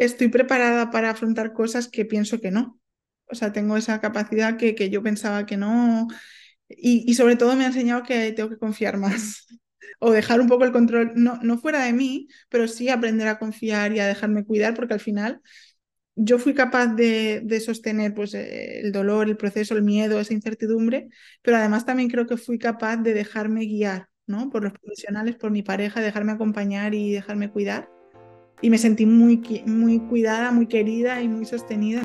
estoy preparada para afrontar cosas que pienso que no. O sea, tengo esa capacidad que, que yo pensaba que no. Y, y, sobre todo me ha enseñado que tengo que confiar más. o dejar un poco el control, no, no fuera de mí, pero sí aprender a confiar y a dejarme cuidar, porque al final yo fui capaz de, de, sostener pues, el dolor, el proceso, el miedo, esa incertidumbre, pero además también creo que fui capaz de dejarme guiar ¿no? por los profesionales, por mi pareja, dejarme acompañar y dejarme cuidar. Y me sentí muy, muy cuidada, muy querida y muy sostenida.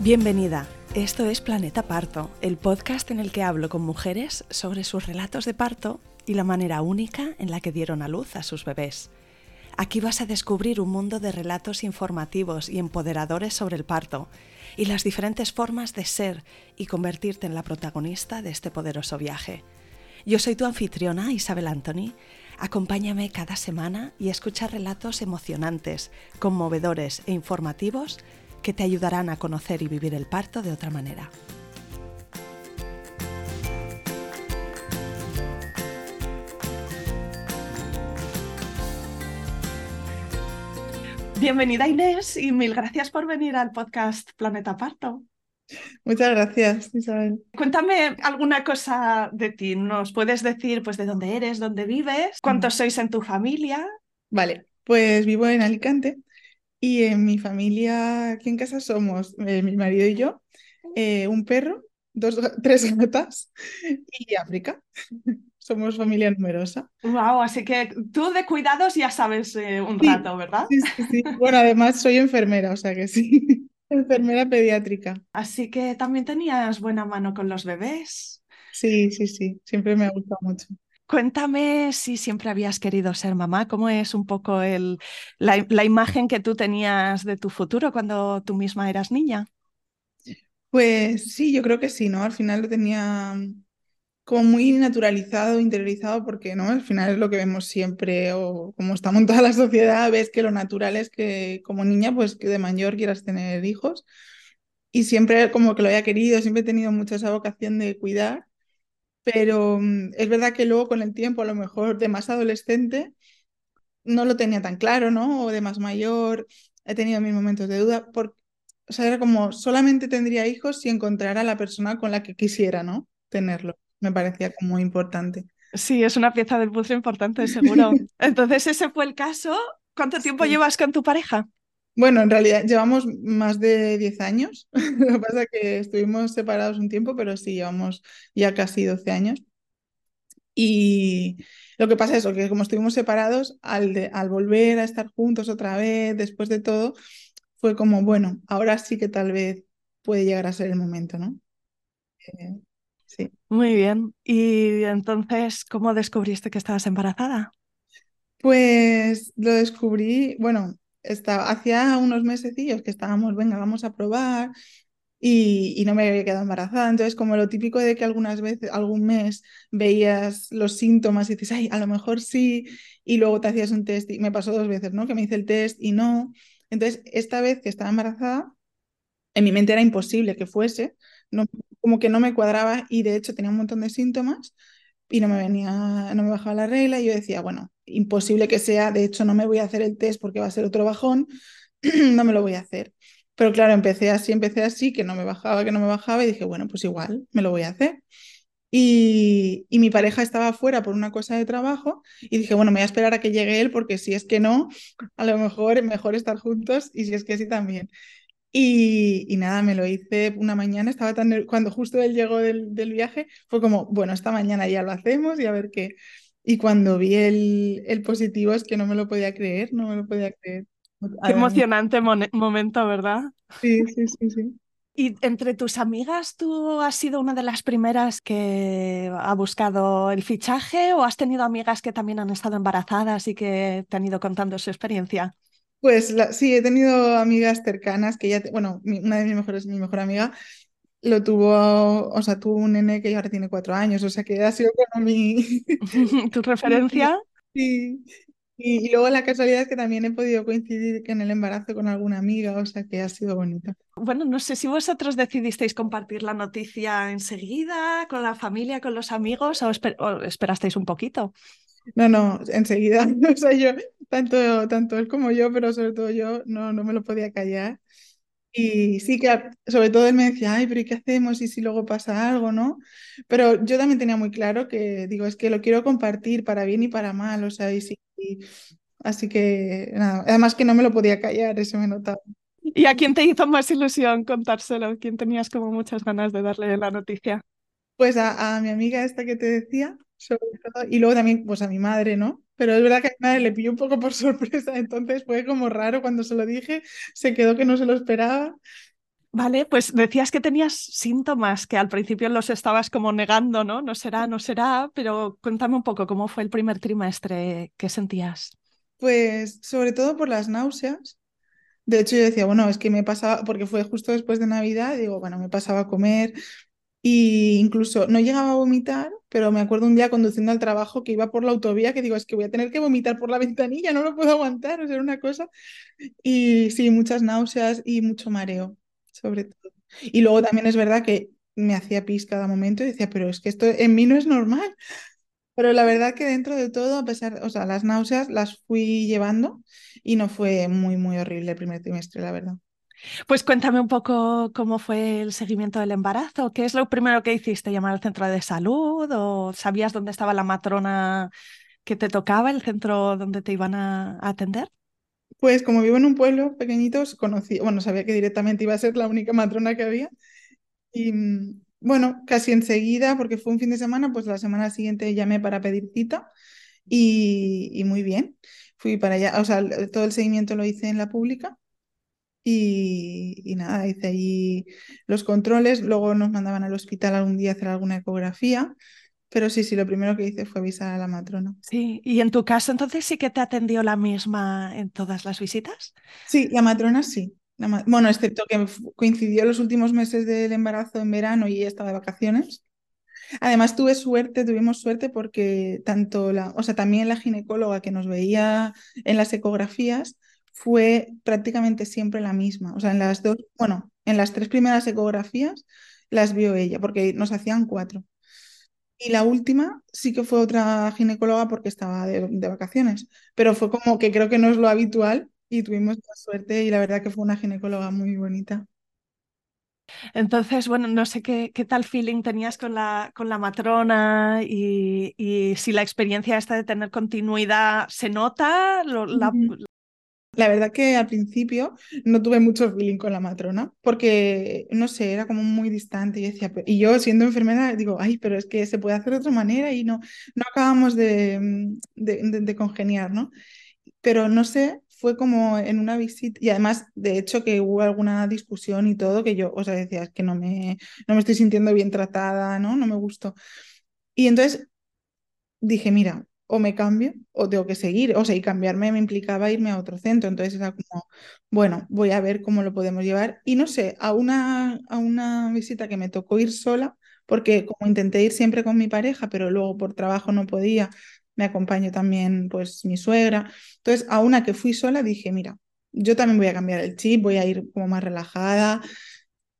Bienvenida. Esto es Planeta Parto, el podcast en el que hablo con mujeres sobre sus relatos de parto y la manera única en la que dieron a luz a sus bebés. Aquí vas a descubrir un mundo de relatos informativos y empoderadores sobre el parto y las diferentes formas de ser y convertirte en la protagonista de este poderoso viaje. Yo soy tu anfitriona Isabel Anthony. Acompáñame cada semana y escucha relatos emocionantes, conmovedores e informativos que te ayudarán a conocer y vivir el parto de otra manera. Bienvenida Inés y mil gracias por venir al podcast Planeta Parto. Muchas gracias, Isabel. Cuéntame alguna cosa de ti. ¿Nos puedes decir pues de dónde eres, dónde vives, cuántos mm. sois en tu familia? Vale, pues vivo en Alicante, y en mi familia, aquí en casa somos eh, mi marido y yo, eh, un perro, dos, tres gatas y África. Somos familia numerosa. Wow, así que tú de cuidados ya sabes eh, un rato, ¿verdad? Sí, sí, sí. Bueno, además soy enfermera, o sea que sí. Enfermera pediátrica. Así que también tenías buena mano con los bebés. Sí, sí, sí. Siempre me ha gustado mucho. Cuéntame si siempre habías querido ser mamá, cómo es un poco el, la, la, imagen que tú tenías de tu futuro cuando tú misma eras niña. Pues sí, yo creo que sí, ¿no? Al final lo tenía como muy naturalizado, interiorizado, porque ¿no? Al final es lo que vemos siempre, o como estamos en toda la sociedad, ves que lo natural es que como niña, pues que de mayor quieras tener hijos. Y siempre como que lo había querido, siempre he tenido mucha esa vocación de cuidar pero mm, es verdad que luego con el tiempo, a lo mejor de más adolescente, no lo tenía tan claro, ¿no? O de más mayor, he tenido mis momentos de duda, porque, o sea, era como, solamente tendría hijos si encontrara a la persona con la que quisiera, ¿no? Tenerlo. Me parecía como muy importante. Sí, es una pieza del puzzle importante, seguro. Entonces, ese fue el caso. ¿Cuánto tiempo llevas con tu pareja? Bueno, en realidad llevamos más de 10 años. Lo que pasa es que estuvimos separados un tiempo, pero sí, llevamos ya casi 12 años. Y lo que pasa es eso, que como estuvimos separados, al, al volver a estar juntos otra vez, después de todo, fue como, bueno, ahora sí que tal vez puede llegar a ser el momento, ¿no? Eh. Muy bien. ¿Y entonces cómo descubriste que estabas embarazada? Pues lo descubrí, bueno, estaba, hacía unos mesecillos que estábamos, venga, vamos a probar, y, y, no me había quedado embarazada. Entonces, como lo típico de que algunas veces, algún mes veías los síntomas y dices, ay, a lo mejor sí, y luego te hacías un test, y me pasó dos veces, ¿no? Que me hice el test y no. Entonces, esta vez que estaba embarazada, en mi mente era imposible que fuese, no, como que no me cuadraba y de hecho tenía un montón de síntomas y no me venía, no me bajaba la regla y yo decía, bueno, imposible que sea, de hecho no me voy a hacer el test porque va a ser otro bajón, no me lo voy a hacer. Pero claro, empecé así, empecé así, que no me bajaba, que no me bajaba y dije, bueno, pues igual, me lo voy a hacer. Y, y mi pareja estaba fuera por una cosa de trabajo y dije, bueno, me voy a esperar a que llegue él porque si es que no, a lo mejor mejor estar juntos y si es que sí también. Y, y, nada, me lo hice una mañana, estaba tan cuando justo él llegó del, del, viaje, fue como, bueno, esta mañana ya lo hacemos y a ver qué. Y cuando vi el, el positivo es que no me lo podía creer, no me lo podía creer. Qué emocionante momento, ¿verdad? Sí, sí, sí, sí. ¿Y entre tus amigas tú has sido una de las primeras que ha buscado el fichaje o has tenido amigas que también han estado embarazadas y que te han ido contando su experiencia? Pues sí, he tenido amigas cercanas que ya, bueno, una de mis mejores, mi mejor amiga, lo tuvo, o sea, tuvo un nene que ahora tiene cuatro años, o sea que ha sido como mi... ¿Tu referencia? Sí, Y, y luego la casualidad es que también he podido coincidir en el embarazo con alguna amiga, o sea que ha sido bonito. Bueno, no sé si vosotros decidisteis compartir la noticia enseguida con la familia, con los amigos o, esper o esperasteis un poquito. No, no, enseguida. O sea, yo, tanto, tanto él como yo, pero sobre todo yo, no, no me lo podía callar. Y sí que, sobre todo él me decía, ay, pero ¿y qué hacemos? ¿Y si luego pasa algo, no? Pero yo también tenía muy claro que, digo, es que lo quiero compartir para bien y para mal, o sea, y sí. y- así que, nada, además que no me lo podía callar, eso me notaba. ¿Y a quién te hizo más ilusión contárselo? ¿Quién tenías como muchas ganas de darle la noticia? Pues a, a mi amiga esta que te decía, sobre todo, y luego también pues a mi madre, ¿no? Pero es verdad que a mi madre le pilló un poco por sorpresa, entonces fue como raro cuando se lo dije, se quedó que no se lo esperaba. Vale, pues decías que tenías síntomas que al principio los estabas como negando, ¿no? No será, no será, pero cuéntame un poco cómo fue el primer trimestre, ¿qué sentías? Pues sobre todo por las náuseas. De hecho, yo decía, bueno, es que me pasaba, porque fue justo después de Navidad, digo, bueno, me pasaba a comer y incluso no llegaba a vomitar, pero me acuerdo un día conduciendo al trabajo que iba por la autovía que digo, es que voy a tener que vomitar por la ventanilla, no lo puedo aguantar, o sea, una cosa. Y sí, muchas náuseas y mucho mareo, sobre todo. Y luego también es verdad que me hacía pis cada momento y decía, pero es que esto en mí no es normal. Pero la verdad que dentro de todo, a pesar, o sea, las náuseas las fui llevando y no fue muy, muy horrible el primer trimestre, la verdad. Pues cuéntame un poco cómo fue el seguimiento del embarazo. ¿Qué es lo primero que hiciste? ¿Llamar al centro de salud o sabías dónde estaba la matrona que te tocaba, el centro donde te iban a, atender? Pues como vivo en un pueblo pequeñito, conocí, bueno, sabía que directamente iba a ser la única matrona que había. Y mm, bueno, casi enseguida, porque fue un fin de semana, pues la semana siguiente llamé para pedir cita y, y muy bien. Fui para allá, o sea, todo el seguimiento lo hice en la pública y, y nada, hice allí los controles. Luego nos mandaban al hospital algún día a hacer alguna ecografía. Pero sí, sí, lo primero que hice fue avisar a la matrona. Sí, y en tu caso entonces sí que te atendió la misma en todas las visitas. Sí, la matrona sí. La ma- bueno, excepto que coincidió los últimos meses del embarazo en verano y ella estaba de vacaciones. Además, tuve suerte, tuvimos suerte porque tanto la, o sea, también la ginecóloga que nos veía en las ecografías fue prácticamente siempre la misma. O sea, en las dos, bueno, en las tres primeras ecografías las vio ella, porque nos hacían cuatro. Y la última sí que fue otra ginecóloga porque estaba de, de vacaciones, pero fue como que creo que no es lo habitual y tuvimos la suerte y la verdad que fue una ginecóloga muy bonita. Entonces, bueno, no sé qué, qué tal feeling tenías con la, con la matrona y, y si la experiencia esta de tener continuidad se nota, lo- la- Ujú. La verdad que al principio no tuve mucho feeling con la matrona porque, no sé, era como muy distante y decía, y yo siendo enfermera digo, ay, pero es que se puede hacer de otra manera y no, no acabamos de, de, de- de congeniar, ¿no? Pero no sé, fue como en una visita y además, de hecho, que hubo alguna discusión y todo que yo, o sea, decía, es que no me, no me estoy sintiendo bien tratada, ¿no? No me gustó. Y entonces dije, mira, o me cambio o tengo que seguir. O sea, y cambiarme me implicaba irme a otro centro. Entonces era como, bueno, voy a ver cómo lo podemos llevar. Y no sé, a una, a una visita que me tocó ir sola, porque como intenté ir siempre con mi pareja, pero luego por trabajo no podía, me acompañó también pues mi suegra. Entonces, a una que fui sola dije, mira, yo también voy a cambiar el chip, voy a ir como más relajada,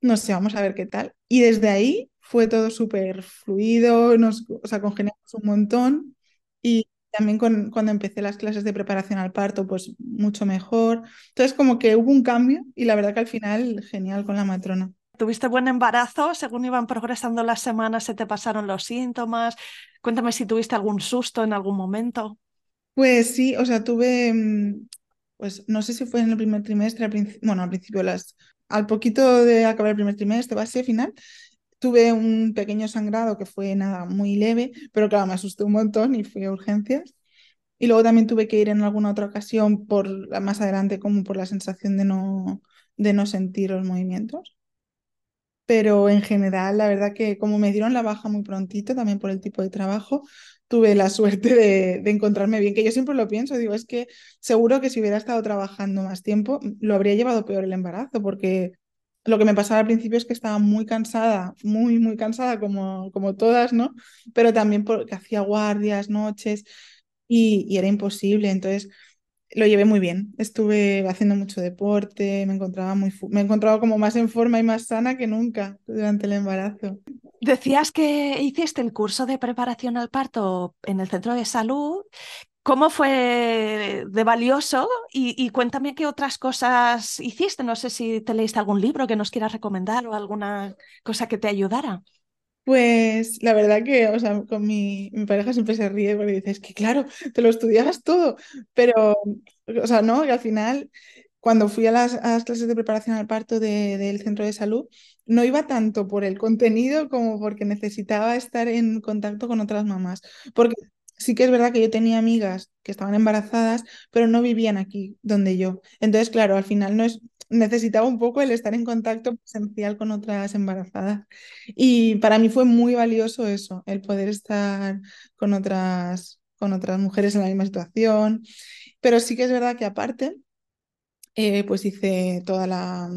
no sé, vamos a ver qué tal. Y desde ahí fue todo súper fluido, nos, o sea, congeniamos un montón. Y también con, cuando empecé las clases de preparación al parto, pues mucho mejor. Entonces, como que hubo un cambio y la verdad que al final, genial con la matrona. tuviste buen embarazo, según iban progresando las semanas se te pasaron los síntomas. Cuéntame si tuviste algún susto en algún momento. Pues sí, o sea, tuve, mm, pues no sé si fue en el primer trimestre, al bueno, al principio, las, al poquito de acabar el primer trimestre, base final, tuve un pequeño sangrado que fue nada, muy leve, pero claro, me asusté un montón y fui a urgencias. Y luego también tuve que ir en alguna otra ocasión por más adelante, como por la sensación de no, de no sentir los movimientos. Pero en general, la verdad que como me dieron la baja muy prontito, también por el tipo de trabajo, tuve la suerte de, de encontrarme bien, que yo siempre lo pienso, digo, es que seguro que si hubiera estado trabajando más tiempo, lo habría llevado peor el embarazo, porque lo que me pasaba al principio es que estaba muy cansada, muy, muy cansada, como, como todas, ¿no? Pero también porque hacía guardias, noches. y, era imposible. Entonces lo llevé muy bien. Estuve haciendo mucho deporte, me encontraba muy, me encontraba como más en forma y más sana que nunca durante el embarazo. Decías que hiciste el curso de preparación al parto en el centro de salud. ¿Cómo fue de valioso? Y, cuéntame qué otras cosas hiciste. No sé si te leíste algún libro que nos quieras recomendar o alguna cosa que te ayudara. Pues la verdad que, o sea, con mi, pareja siempre se ríe porque dices que claro, te lo estudiabas todo, pero, o sea, no, y al final, cuando fui a las, clases de preparación al parto de, del centro de salud, no iba tanto por el contenido como porque necesitaba estar en contacto con otras mamás, porque sí que es verdad que yo tenía amigas que estaban embarazadas, pero no vivían aquí donde yo. Entonces, claro, al final no es, necesitaba un poco el estar en contacto presencial con otras embarazadas. Y para mí fue muy valioso eso, el poder estar con otras, con otras mujeres en la misma situación. Pero sí que es verdad que aparte, eh, pues hice toda la...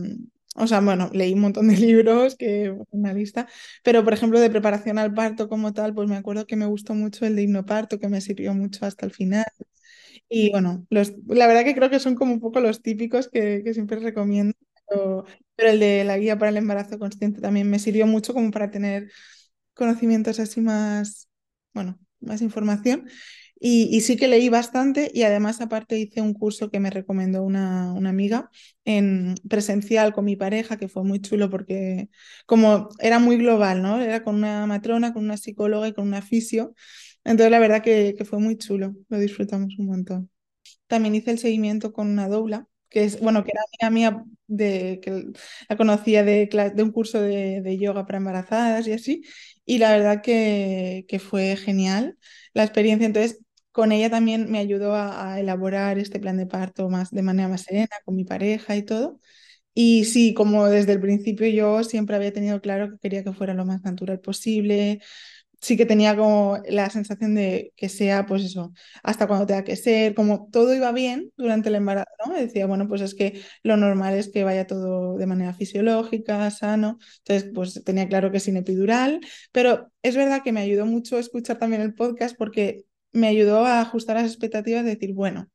O sea, bueno, leí un montón de libros, que una lista, pero por ejemplo de preparación al parto como tal, pues me acuerdo que me gustó mucho el de hipnoparto, que me sirvió mucho hasta el final. Y bueno, los, la verdad que creo que son como un poco los típicos que, que siempre recomiendo, pero, pero, el de la guía para el embarazo consciente también me sirvió mucho como para tener conocimientos así más, bueno, más información. Y, y, sí que leí bastante y además aparte hice un curso que me recomendó una, una, amiga en presencial con mi pareja, que fue muy chulo porque como era muy global, ¿no? Era con una matrona, con una psicóloga y con una fisio. Entonces, la verdad que, que, fue muy chulo, lo disfrutamos un montón. También hice el seguimiento con una doula, que es, bueno, que era amiga mía, de, que la conocía de, de un curso de, de, yoga para embarazadas y así, y la verdad que, que, fue genial la experiencia. Entonces, con ella también me ayudó a, elaborar este plan de parto más, de manera más serena, con mi pareja y todo. Y sí, como desde el principio yo siempre había tenido claro que quería que fuera lo más natural posible, sí que tenía como la sensación de que sea, pues eso, hasta cuando tenga que ser, como todo iba bien durante el embarazo, ¿no? decía, bueno, pues es que lo normal es que vaya todo de manera fisiológica, sano. Entonces, pues tenía claro que sin epidural, pero es verdad que me ayudó mucho escuchar también el podcast porque me ayudó a ajustar las expectativas de decir, bueno,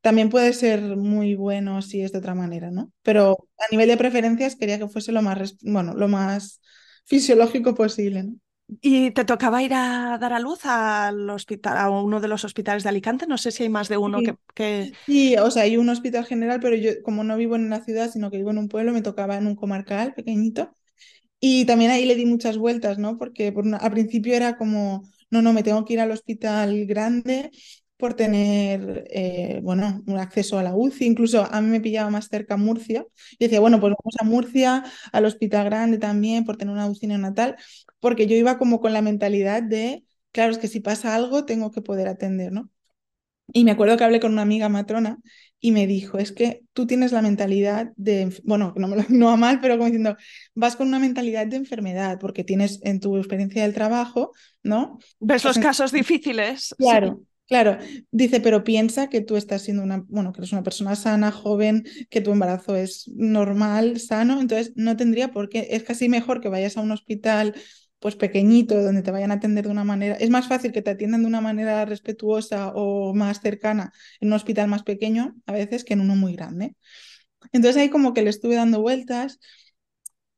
también puede ser muy bueno si es de otra manera, ¿no? Pero a nivel de preferencias quería que fuese lo más, bueno, lo más fisiológico posible, ¿no? ¿Y te tocaba ir a dar a luz al hospital, a uno de los hospitales de Alicante? No sé si hay más de uno sí. que, que, Sí, o sea, hay un hospital general, pero yo como no vivo en una ciudad, sino que vivo en un pueblo, me tocaba en un comarcal pequeñito. Y también ahí le di muchas vueltas, ¿no? Porque por una, al principio era como, no, no, me tengo que ir al hospital grande por tener, eh, bueno, un acceso a la UCI. Incluso a mí me pillaba más cerca Murcia. Y decía, bueno, pues vamos a Murcia, al hospital grande también, por tener una UCI neonatal, porque yo iba como con la mentalidad de, claro, es que si pasa algo, tengo que poder atender, ¿no? Y me acuerdo que hablé con una amiga matrona y me dijo, es que tú tienes la mentalidad de, bueno, no me lo no va mal, pero como diciendo, vas con una mentalidad de enfermedad, porque tienes en tu experiencia del trabajo, ¿no? Ves los casos difíciles. Claro. Sí. Claro, dice, pero piensa que tú estás siendo una, bueno, que eres una persona sana, joven, que tu embarazo es normal, sano, entonces no tendría por qué, es casi mejor que vayas a un hospital pues pequeñito, donde te vayan a atender de una manera, es más fácil que te atiendan de una manera respetuosa o más cercana en un hospital más pequeño a veces que en uno muy grande. Entonces ahí como que le estuve dando vueltas,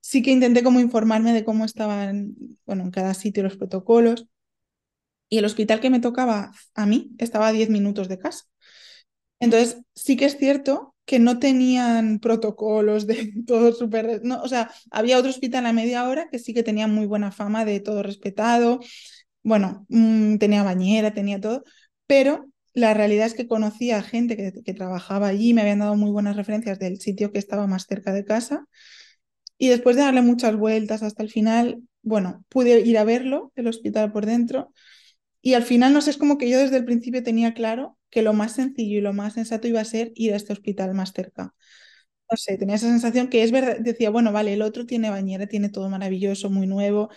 sí que intenté como informarme de cómo estaban, bueno, en cada sitio los protocolos, y el hospital que me tocaba a mí estaba a 10 minutos de casa. Entonces, sí que es cierto que no tenían protocolos de todo súper... No, o sea, había otro hospital a media hora que sí que tenía muy buena fama de todo respetado. Bueno, mmm, tenía bañera, tenía todo, pero la realidad es que conocía a gente que, que trabajaba allí, me habían dado muy buenas referencias del sitio que estaba más cerca de casa. Y después de darle muchas vueltas hasta el final, bueno, pude ir a verlo, el hospital por dentro, y al final, no sé, es como que yo desde el principio tenía claro que lo más sencillo y lo más sensato iba a ser ir a este hospital más cerca. No sé, tenía esa sensación que es verdad, decía, bueno, vale, el otro tiene bañera, tiene todo maravilloso, muy nuevo,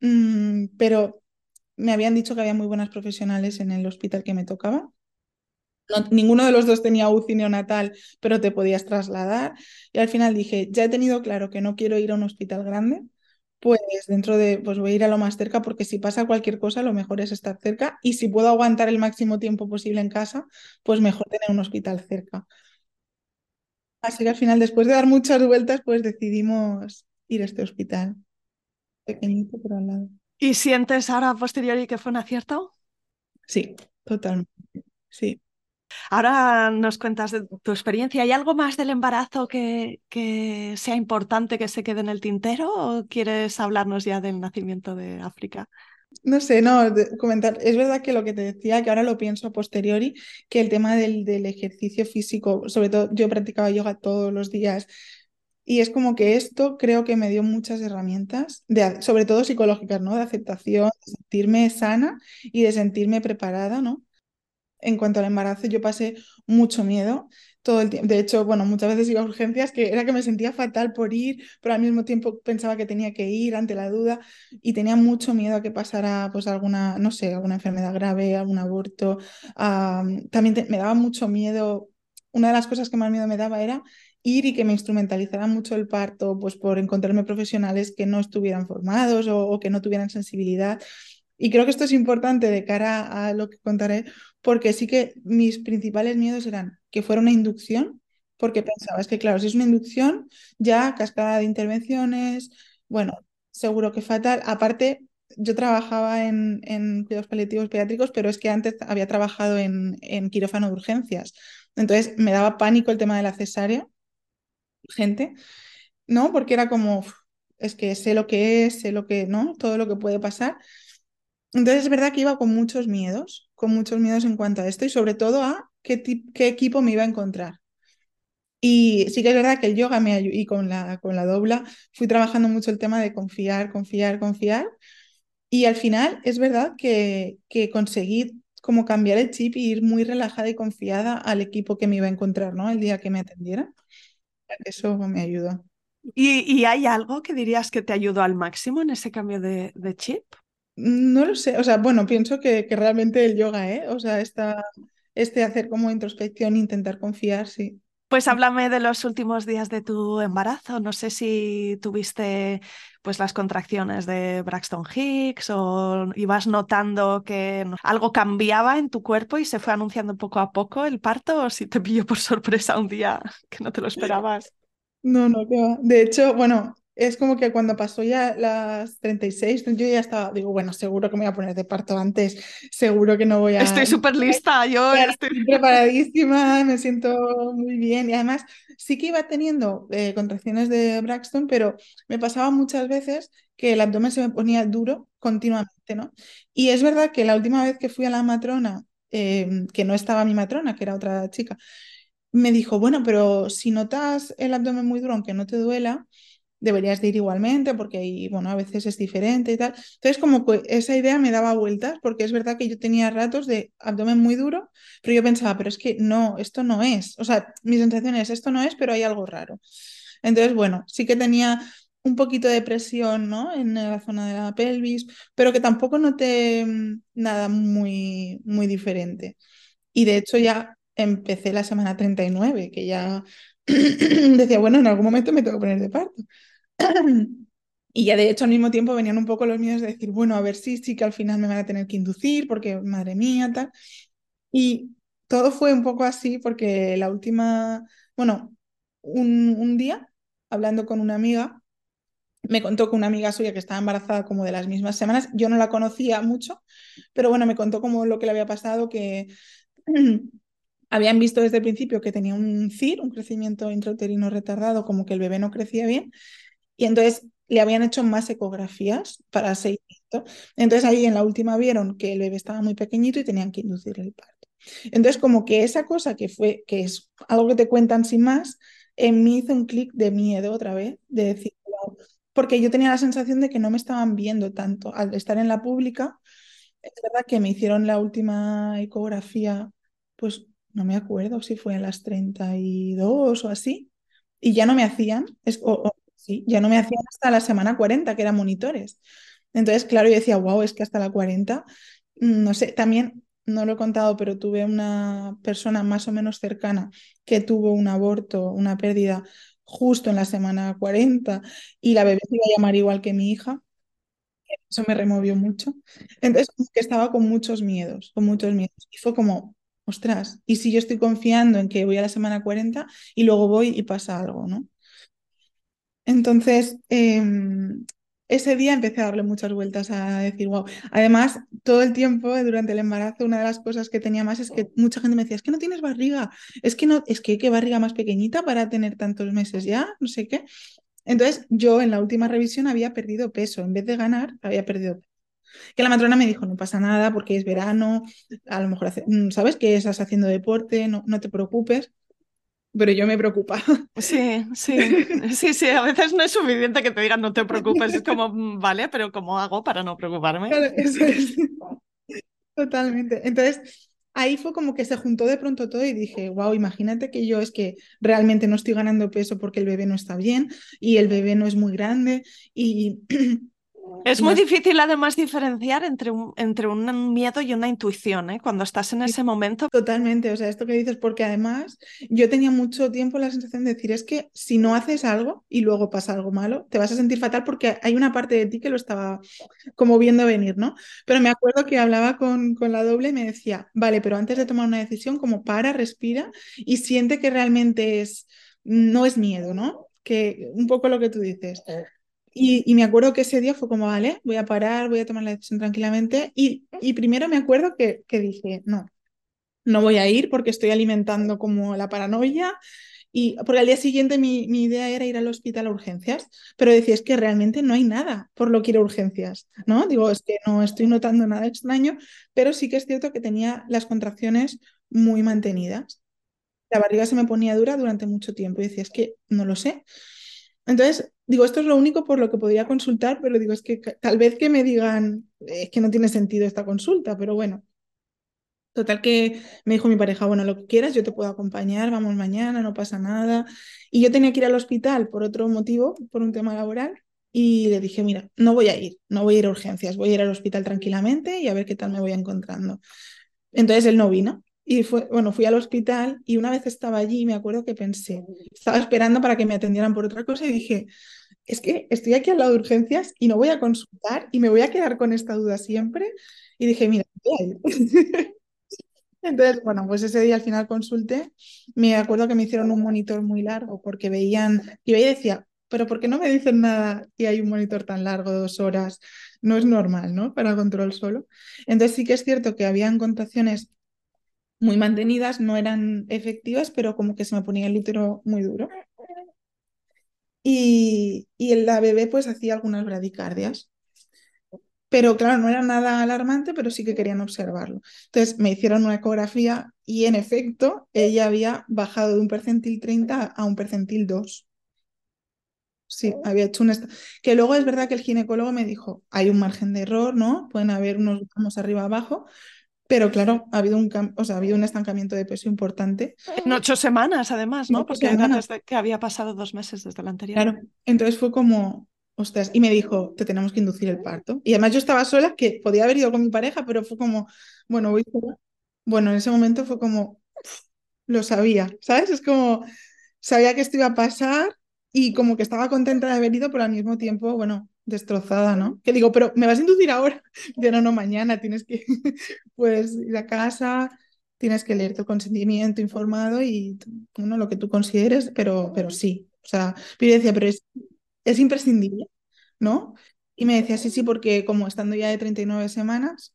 mmm, pero me habían dicho que había muy buenas profesionales en el hospital que me tocaba. No, ninguno de los dos tenía UCI neonatal, pero te podías trasladar. Y al final dije, ya he tenido claro que no quiero ir a un hospital grande, pues dentro de, pues voy a ir a lo más cerca porque si pasa cualquier cosa, lo mejor es estar cerca y si puedo aguantar el máximo tiempo posible en casa, pues mejor tener un hospital cerca. Así que al final, después de dar muchas vueltas, pues decidimos ir a este hospital. Pequeñito, pero al lado. ¿Y sientes ahora a posteriori que fue un acierto? Sí, totalmente. Sí. Ahora nos cuentas de tu experiencia. ¿Hay algo más del embarazo que, sea importante que se quede en el tintero o quieres hablarnos ya del nacimiento de África? No sé, no, comentar. Es verdad que lo que te decía, que ahora lo pienso a posteriori, que el tema del, ejercicio físico, sobre todo yo practicaba yoga todos los días y es como que esto creo que me dio muchas herramientas, sobre todo psicológicas, ¿no? De aceptación, de sentirme sana y de sentirme preparada, ¿no? En cuanto al embarazo, yo pasé mucho miedo todo el tiempo. De hecho, bueno, muchas veces iba a urgencias que era que me sentía fatal por ir, pero al mismo tiempo pensaba que tenía que ir ante la duda y tenía mucho miedo a que pasara pues alguna, no sé, alguna enfermedad grave, algún aborto. También me daba mucho miedo, una de las cosas que más miedo me daba era ir y que me instrumentalizaran mucho el parto, pues por encontrarme profesionales que no estuvieran formados o que no tuvieran sensibilidad. Y creo que esto es importante de cara a lo que contaré, porque sí que mis principales miedos eran que fuera una inducción, porque pensaba, es que claro, si es una inducción, ya cascada de intervenciones, bueno, seguro que fatal. Aparte, yo trabajaba en, en cuidados paliativos pediátricos, pero es que antes había trabajado en, en quirófano de urgencias. Entonces me daba pánico el tema de la cesárea, gente, ¿no? Porque era como, es que sé lo que es, sé lo que, ¿no? Todo lo que puede pasar. Entonces es verdad que iba con muchos miedos, con muchos miedos en cuanto a esto y sobre todo a qué, qué equipo me iba a encontrar. Y sí que es verdad que el yoga me ayudó y con la, con la dobla fui trabajando mucho el tema de confiar, confiar, confiar. Y al final es verdad que, que conseguí como cambiar el chip y ir muy relajada y confiada al equipo que me iba a encontrar, ¿no? El día que me atendiera. Eso me ayudó. ¿Y, y hay algo que dirías que te ayudó al máximo en ese cambio de, de chip? No lo sé, o sea, bueno, pienso que, que realmente el yoga, ¿eh? O sea, esta, este hacer como introspección, intentar confiar, sí. Pues háblame de los últimos días de tu embarazo. No sé si tuviste pues las contracciones de Braxton Hicks o ibas notando que algo cambiaba en tu cuerpo y se fue anunciando poco a poco el parto o si te pilló por sorpresa un día que no te lo esperabas. No, no, qué va. De hecho, bueno, es como que cuando pasó ya las 36, yo ya estaba, digo, bueno, seguro que me voy a poner de parto antes, seguro que no voy a... Estoy súper lista, yo estoy... Estoy preparadísima, me siento muy bien y además sí que iba teniendo eh, contracciones de Braxton, pero me pasaba muchas veces que el abdomen se me ponía duro continuamente, ¿no? Y es verdad que la última vez que fui a la matrona, eh, que no estaba mi matrona, que era otra chica, me dijo, bueno, pero si notas el abdomen muy duro, aunque no te duela, deberías de ir igualmente porque ahí, bueno, a veces es diferente y tal. Entonces, como que esa idea me daba vueltas porque es verdad que yo tenía ratos de abdomen muy duro, pero yo pensaba, pero es que no, esto no es. O sea, mi sensación es, esto no es, pero hay algo raro. Entonces, bueno, sí que tenía un poquito de presión, ¿no? En la zona de la pelvis, pero que tampoco noté mm, nada muy, muy diferente. Y de hecho ya empecé la semana 39 que ya decía, bueno, en algún momento me tengo que poner de parto. Y ya de hecho al mismo tiempo venían un poco los miedos de decir, bueno, a ver si sí que al final me van a tener que inducir porque madre mía, tal. Y todo fue un poco así porque la última, bueno, un, un día hablando con una amiga, me contó que una amiga suya que estaba embarazada como de las mismas semanas, yo no la conocía mucho, pero bueno, me contó como lo que le había pasado, que habían visto desde el principio que tenía un CIR, un crecimiento intrauterino retardado, como que el bebé no crecía bien, y entonces le habían hecho más ecografías para seguimiento. Entonces ahí en la última vieron que el bebé estaba muy pequeñito y tenían que inducir el parto. Entonces como que esa cosa que fue, que es algo que te cuentan sin más, en mí hizo un clic de miedo otra vez, de decir, wow, porque yo tenía la sensación de que no me estaban viendo tanto. Al estar en la pública, es verdad que me hicieron la última ecografía, pues no me acuerdo si fue en las 32 o así, y ya no me hacían, es, o, o, sí, ya no me hacían hasta la semana 40, que eran monitores. Entonces, claro, yo decía, wow, es que hasta la 40, mm, no sé, también no lo he contado, pero tuve una persona más o menos cercana que tuvo un aborto, una pérdida justo en la semana 40 y la bebé se iba a llamar igual que mi hija. Eso me removió mucho. Entonces, que estaba con muchos miedos, con muchos miedos. Y fue como, ostras, ¿y si yo estoy confiando en que voy a la semana 40 y luego voy y pasa algo, ¿no? Entonces, em, ese día empecé a darle muchas vueltas a decir, wow. Además, todo el tiempo durante el embarazo, una de las cosas que tenía más es que mucha gente me decía, es que no tienes barriga, es que no, es que qué barriga más pequeñita para tener tantos meses ya, no sé qué. Entonces, yo en la última revisión había perdido peso, en vez de ganar, había perdido peso. Que la matrona me dijo, no pasa nada porque es verano, a lo mejor, mm, ¿sabes? Que estás haciendo deporte, no, no te preocupes pero yo me preocupa. Sí, sí, sí, sí, a veces no es suficiente que te digan no te preocupes, es como, mm, vale, pero ¿cómo hago para no preocuparme? eso es. Totalmente. Entonces, ahí fue como que se juntó de pronto todo y dije, wow, imagínate que yo es que realmente no estoy ganando peso porque el bebé no está bien y el bebé no es muy grande y Es muy difícil además diferenciar entre un, entre un miedo y una intuición, ¿eh? cuando estás en ese momento. Totalmente, o sea, esto que dices, porque además yo tenía mucho tiempo la sensación de decir, es que si no haces algo y luego pasa algo malo, te vas a sentir fatal porque hay una parte de ti que lo estaba como viendo venir, ¿no? Pero me acuerdo que hablaba con, con la doble y me decía, vale, pero antes de tomar una decisión, como para, respira y siente que realmente es, no es miedo, ¿no? Que un poco lo que tú dices. Y, me acuerdo que ese día fue como, vale, voy a parar, voy a tomar la decisión tranquilamente. Y, y primero me acuerdo que, que, dije, no, no voy a ir porque estoy alimentando como la paranoia. Y porque al día siguiente mi, mi idea era ir al hospital a urgencias, pero decía, es que realmente no hay nada por lo que ir a urgencias, ¿no? Digo, es que no estoy notando nada extraño, pero sí que es cierto que tenía las contracciones muy mantenidas. La barriga se me ponía dura durante mucho tiempo y decía, es que no lo sé. Entonces, digo, esto es lo único por lo que podría consultar, pero digo, es que tal vez que me digan, es que no tiene sentido esta consulta, pero bueno. Total que me dijo mi pareja, bueno, lo que quieras, yo te puedo acompañar, vamos mañana, no pasa nada. Y yo tenía que ir al hospital por otro motivo, por un tema laboral, y le dije, mira, no voy a ir, no voy a ir a urgencias, voy a ir al hospital tranquilamente y a ver qué tal me voy encontrando. Entonces él no vino. Y fue, bueno, fui al hospital y una vez estaba allí, me acuerdo que pensé, estaba esperando para que me atendieran por otra cosa y dije, es que estoy aquí al lado de urgencias y no voy a consultar y me voy a quedar con esta duda siempre. Y dije, mira. Entonces, bueno, pues ese día al final consulté. Me acuerdo que me hicieron un monitor muy largo porque veían, y veía y decía, pero ¿por qué no me dicen nada y hay un monitor tan largo, dos horas? No es normal, ¿no? Para control solo. Entonces sí que es cierto que habían contracciones muy mantenidas, no eran efectivas, pero como que se me ponía el útero muy duro. Y, y la bebé pues hacía algunas bradicardias. Pero claro, no era nada alarmante, pero sí que querían observarlo. Entonces me hicieron una ecografía y en efecto ella había bajado de un percentil 30 a un percentil 2. Sí, había hecho un... Que luego es verdad que el ginecólogo me dijo, hay un margen de error, ¿no? Pueden haber unos gramos arriba abajo, pero claro, ha habido un, o sea, ha habido un estancamiento de peso importante. En ocho semanas, además, ¿no? Porque que había pasado dos meses desde la anterior. Claro, entonces fue como, ostras, y me dijo, te tenemos que inducir el parto. Y además yo estaba sola, que podía haber ido con mi pareja, pero fue como, bueno, voy sola. Bueno, en ese momento fue como, lo sabía, ¿sabes? Es como, sabía que esto iba a pasar y como que estaba contenta de haber ido, pero al mismo tiempo, bueno, destrozada, ¿no? Que digo, pero ¿me vas a inducir ahora? Yo no, no, mañana tienes que pues ir a casa, tienes que leer tu consentimiento informado y bueno, lo que tú consideres, pero, pero sí. O sea, yo decía, pero es, es imprescindible, ¿no? Y me decía, sí, sí, porque como estando ya de 39 semanas,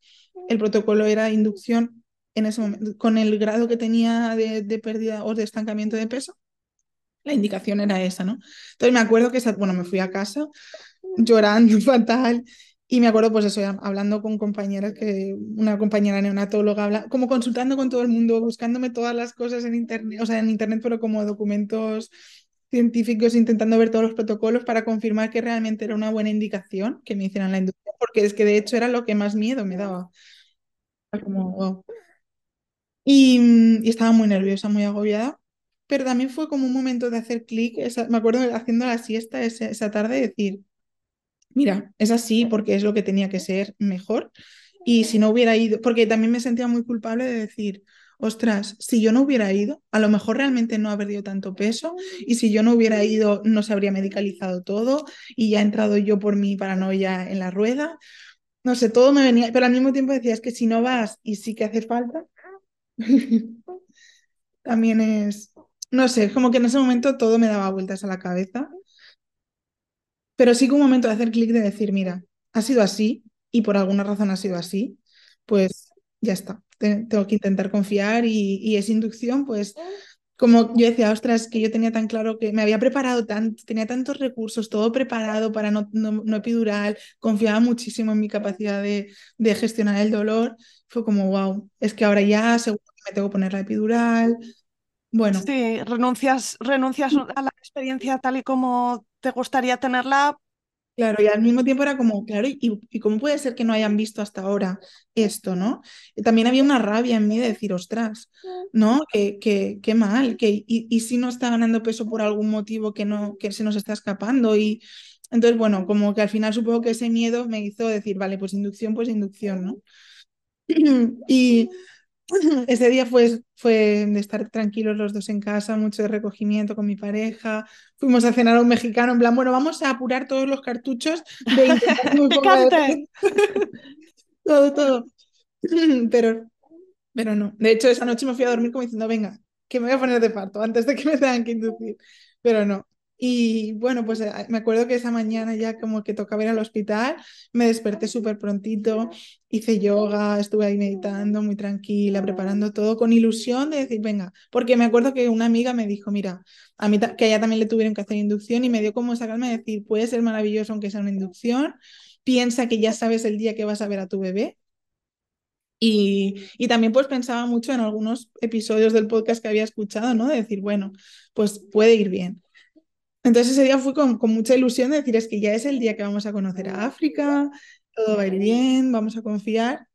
el protocolo era inducción en ese momento, con el grado que tenía de, de pérdida o de estancamiento de peso, la indicación era esa, ¿no? Entonces me acuerdo que, bueno, me fui a casa llorando fatal y me acuerdo, pues eso, hablando con compañeras, que una compañera neonatóloga, habla, como consultando con todo el mundo, buscándome todas las cosas en internet, o sea, en internet, pero como documentos científicos, intentando ver todos los protocolos para confirmar que realmente era una buena indicación que me hicieran la inducción, porque es que de hecho era lo que más miedo me daba. Como, y, y estaba muy nerviosa, muy agobiada pero también fue como un momento de hacer clic, me acuerdo haciendo la siesta esa, esa tarde, decir, mira, es así porque es lo que tenía que ser mejor. Y si no hubiera ido, porque también me sentía muy culpable de decir, ostras, si yo no hubiera ido, a lo mejor realmente no ha perdido tanto peso y si yo no hubiera ido no se habría medicalizado todo y ya he entrado yo por mi paranoia en la rueda. No sé, todo me venía, pero al mismo tiempo decía, es que si no vas y sí que hace falta, también es, no sé, como que en ese momento todo me daba vueltas a la cabeza. Pero sí que un momento de hacer clic de decir, mira, ha sido así y por alguna razón ha sido así, pues ya está, tengo que intentar confiar y, y esa inducción, pues como yo decía, ostras, que yo tenía tan claro que me había preparado tanto, tenía tantos recursos, todo preparado para no, no, no epidural, confiaba muchísimo en mi capacidad de, de, gestionar el dolor. Fue como, wow, es que ahora ya seguro que me tengo que poner la epidural. Bueno. Sí, renuncias, renuncias a la experiencia tal y como te gustaría tenerla Claro, y al mismo tiempo era como, claro, ¿y, y cómo puede ser que no hayan visto hasta ahora esto, no? Y también había una rabia en mí de decir, ostras, ¿no? Qué que, que mal, que, y, y, si no está ganando peso por algún motivo que, no, que se nos está escapando. Y entonces, bueno, como que al final supongo que ese miedo me hizo decir, vale, pues inducción, pues inducción, ¿no? y ese día fue, fue de estar tranquilos los dos en casa, mucho de recogimiento con mi pareja. Fuimos a cenar a un mexicano, en plan, bueno, vamos a apurar todos los cartuchos de de... todo, todo. Pero, pero no. De hecho, esa noche me fui a dormir como diciendo, venga, que me voy a poner de parto antes de que me tengan que inducir. Pero no, y bueno, pues eh, me acuerdo que esa mañana ya como que tocaba ir al hospital, me desperté súper prontito, hice yoga, estuve ahí meditando muy tranquila, preparando todo con ilusión de decir, venga, porque me acuerdo que una amiga me dijo, mira, a mí que a ella también le tuvieron que hacer inducción y me dio como esa calma de decir, puede ser maravilloso aunque sea una inducción, piensa que ya sabes el día que vas a ver a tu bebé. Y, y, también pues pensaba mucho en algunos episodios del podcast que había escuchado, ¿no? De decir, bueno, pues puede ir bien. Entonces ese día fui con, con, mucha ilusión de decir, es que ya es el día que vamos a conocer a África, todo va a ir bien, vamos a confiar.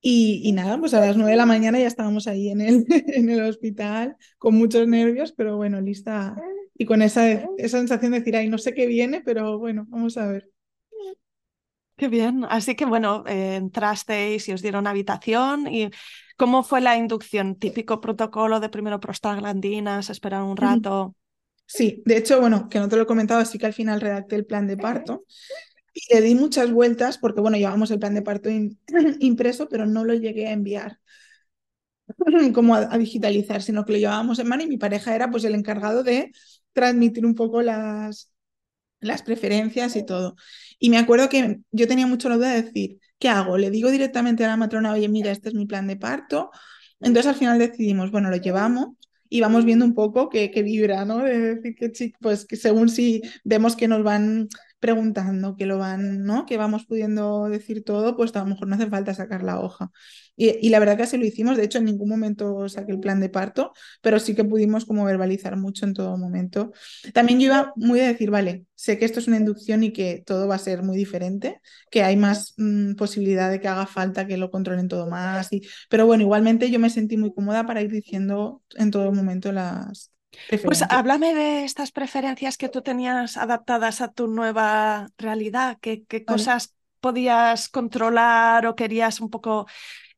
Y, y nada, pues a las nueve de la mañana ya estábamos ahí en el, en el hospital con muchos nervios, pero bueno, lista. Y con esa, esa sensación de decir, ay, no sé qué viene, pero bueno, vamos a ver. Qué bien. Así que bueno, eh, entrasteis y os dieron habitación. ¿Y cómo fue la inducción? Típico protocolo de primero prostaglandinas, esperar un rato. Sí, de hecho, bueno, que no te lo he comentado, así que al final redacté el plan de parto y le di muchas vueltas porque, bueno, llevamos el plan de parto in, impreso, pero no lo llegué a enviar como a, a, digitalizar, sino que lo llevábamos en mano y mi pareja era pues el encargado de transmitir un poco las, las preferencias y todo. Y me acuerdo que yo tenía mucho la duda de decir, ¿qué hago? ¿Le digo directamente a la matrona, oye, mira, este es mi plan de parto? Entonces al final decidimos, bueno, lo llevamos y vamos viendo un poco qué, qué vibra, ¿no? De decir que, pues que según si vemos que nos van preguntando, que lo van, ¿no? Que vamos pudiendo decir todo, pues a lo mejor no hace falta sacar la hoja. Y, y, la verdad que así lo hicimos, de hecho en ningún momento saqué el plan de parto, pero sí que pudimos como verbalizar mucho en todo momento. También yo iba muy a decir, vale, sé que esto es una inducción y que todo va a ser muy diferente, que hay más mmm, posibilidad de que haga falta que lo controlen todo más, y... pero bueno, igualmente yo me sentí muy cómoda para ir diciendo en todo momento las, pues háblame de estas preferencias que tú tenías adaptadas a tu nueva realidad, qué, qué vale. cosas podías controlar o querías un poco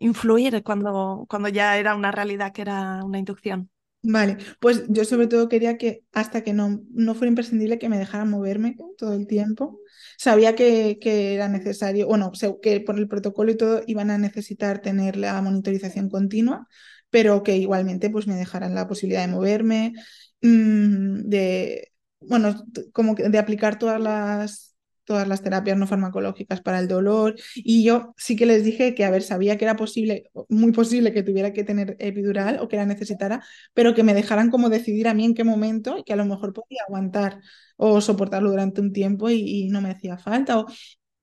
influir cuando, cuando ya era una realidad que era una inducción. Vale, pues yo sobre todo quería que hasta que no, no fuera imprescindible que me dejaran moverme todo el tiempo. Sabía que, que era necesario, bueno, que por el protocolo y todo iban a necesitar tener la monitorización continua, pero que igualmente pues me dejaran la posibilidad de moverme, mmm, de, bueno, como de aplicar todas las todas las terapias no farmacológicas para el dolor. Y yo sí que les dije que a ver sabía que era posible muy posible que tuviera que tener epidural o que la necesitara pero que me dejaran como decidir a mí en qué momento y que a lo mejor podía aguantar o soportarlo durante un tiempo y, no me hacía falta. O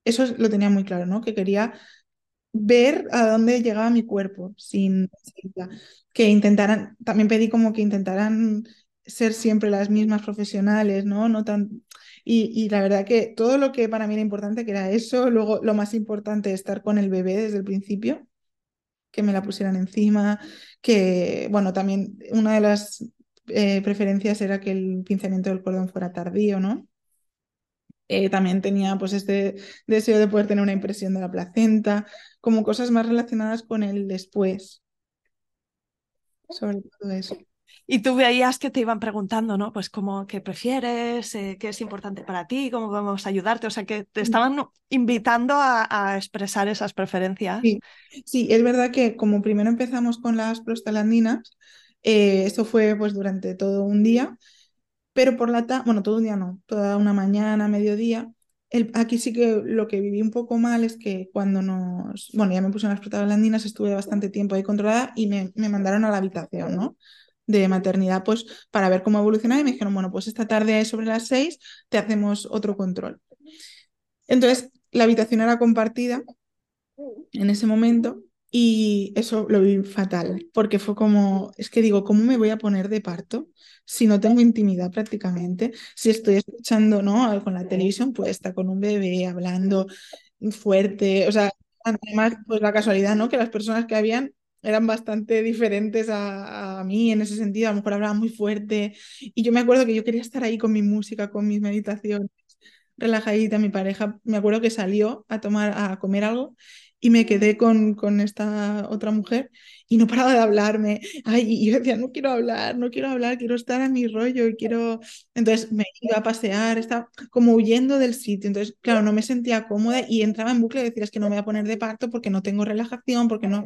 eso lo tenía muy claro no que quería ver a dónde llegaba mi cuerpo sin que intentaran también pedí como que intentaran ser siempre las mismas profesionales no no tan y, la verdad que todo lo que para mí era importante, que era eso, luego lo más importante, estar con el bebé desde el principio, que me la pusieran encima, que, bueno, también una de las eh, preferencias era que el pinzamiento del cordón fuera tardío, ¿no? Eh, también tenía pues este deseo de poder tener una impresión de la placenta, como cosas más relacionadas con el después. sobre todo eso. Y tú veías que te iban preguntando, ¿no? Pues cómo, qué prefieres, eh, qué es importante para ti, cómo podemos ayudarte. O sea, que te estaban invitando a, a expresar esas preferencias. Sí. sí, es verdad que como primero empezamos con las prostaglandinas, eh, eso fue pues durante todo un día, pero por la tarde, bueno, todo un día no, toda una mañana, mediodía. El, aquí sí que lo que viví un poco mal es que cuando nos, bueno, ya me puse en las prostaglandinas, estuve bastante tiempo ahí controlada y me, me mandaron a la habitación, ¿no? De maternidad, pues para ver cómo evolucionaba y me dijeron, bueno, pues esta tarde sobre las seis te hacemos otro control. Entonces, la habitación era compartida en ese momento y eso lo vi fatal, porque fue como, es que digo, ¿cómo me voy a poner de parto si no tengo intimidad prácticamente? Si estoy escuchando, ¿no? Con la televisión puesta, con un bebé hablando fuerte, o sea, además, pues la casualidad, ¿no? Que las personas que habían eran bastante diferentes a, a, mí en ese sentido, a lo mejor hablaban muy fuerte. Y yo me acuerdo que yo quería estar ahí con mi música, con mis meditaciones, relajadita, mi pareja, me acuerdo que salió a tomar, a comer algo y me quedé con, con esta otra mujer y no paraba de hablarme. Ay, y yo decía, no quiero hablar, no quiero hablar, quiero estar a mi rollo y quiero... Entonces me iba a pasear, estaba como huyendo del sitio. Entonces, claro, no me sentía cómoda y entraba en bucle y decía, es que no me voy a poner de parto porque no tengo relajación, porque no...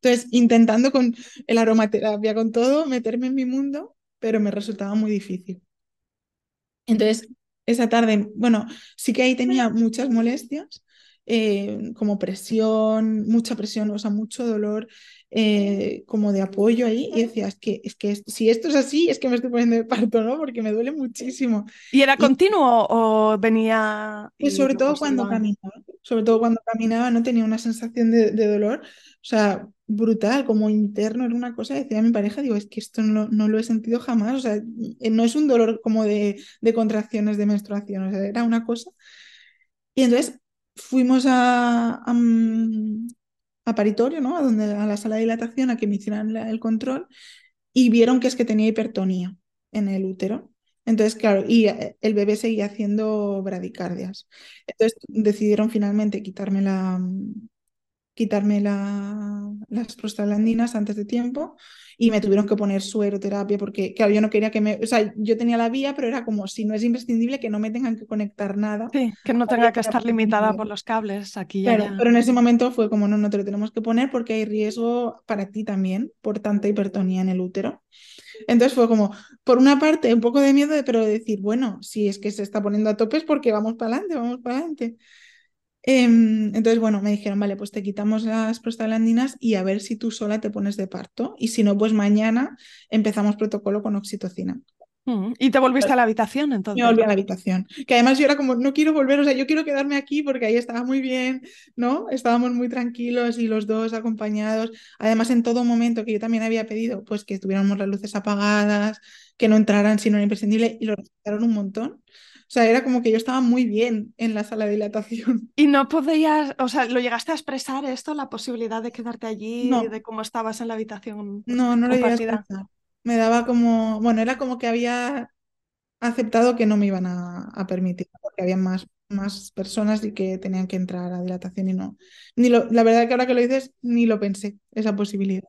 Entonces, intentando con el aromaterapia, con todo, meterme en mi mundo, pero me resultaba muy difícil. Entonces, esa tarde, bueno, sí que ahí tenía muchas molestias, eh, como presión, mucha presión, o sea, mucho dolor, eh, como de apoyo ahí, y decía, es que, es que si esto es así, es que me estoy poniendo de parto, ¿no? Porque me duele muchísimo. ¿Y era continuo o venía...? Pues sobre todo cuando caminaba, sobre todo cuando caminaba no tenía una sensación de, de, dolor, o sea, brutal, como interno, era una cosa, decía a mi pareja, digo, es que esto no, no lo he sentido jamás, o sea, eh, no es un dolor como de, de contracciones de menstruación, o sea, era una cosa. Y entonces fuimos a, a, a, paritorio, ¿no? A, donde, a la sala de dilatación a que me hicieran el control y vieron que es que tenía hipertonía en el útero. Entonces, claro, y el bebé seguía haciendo bradicardias. Entonces decidieron finalmente quitarme la, quitarme la, las prostaglandinas antes de tiempo y me tuvieron que poner sueroterapia porque, claro, yo no quería que me, o sea, yo tenía la vía, pero era como si no es imprescindible que no me tengan que conectar nada. Sí, que no tenga que estar limitada por los cables aquí. Claro, ya. pero en ese momento fue como, no, no te lo tenemos que poner porque hay riesgo para ti también por tanta hipertonía en el útero. Entonces fue como, por una parte, un poco de miedo, pero decir, bueno, si es que se está poniendo a topes porque vamos para adelante, vamos para adelante. Entonces, bueno, me dijeron, vale, pues te quitamos las prostaglandinas y a ver si tú sola te pones de parto. Y si no, pues mañana empezamos protocolo con oxitocina. ¿Y te volviste a la habitación entonces? Me volví a la habitación. Que además yo era como, no quiero volver, o sea, yo quiero quedarme aquí porque ahí estaba muy bien, ¿no? Estábamos muy tranquilos y los dos acompañados. Además, en todo momento que yo también había pedido, pues que tuviéramos las luces apagadas, que no entraran si no era imprescindible y lo respetaron un montón. O sea, era como que yo estaba muy bien en la sala de dilatación. ¿Y no podías, o sea, lo llegaste a expresar esto, la posibilidad de quedarte allí, no. de cómo estabas en la habitación? No, no lo llegué a expresar. Me daba como, bueno, era como que había aceptado que no me iban a, a permitir, porque había más, más personas y que tenían que entrar a dilatación y no. Ni lo, la verdad que ahora que lo dices, ni lo pensé, esa posibilidad.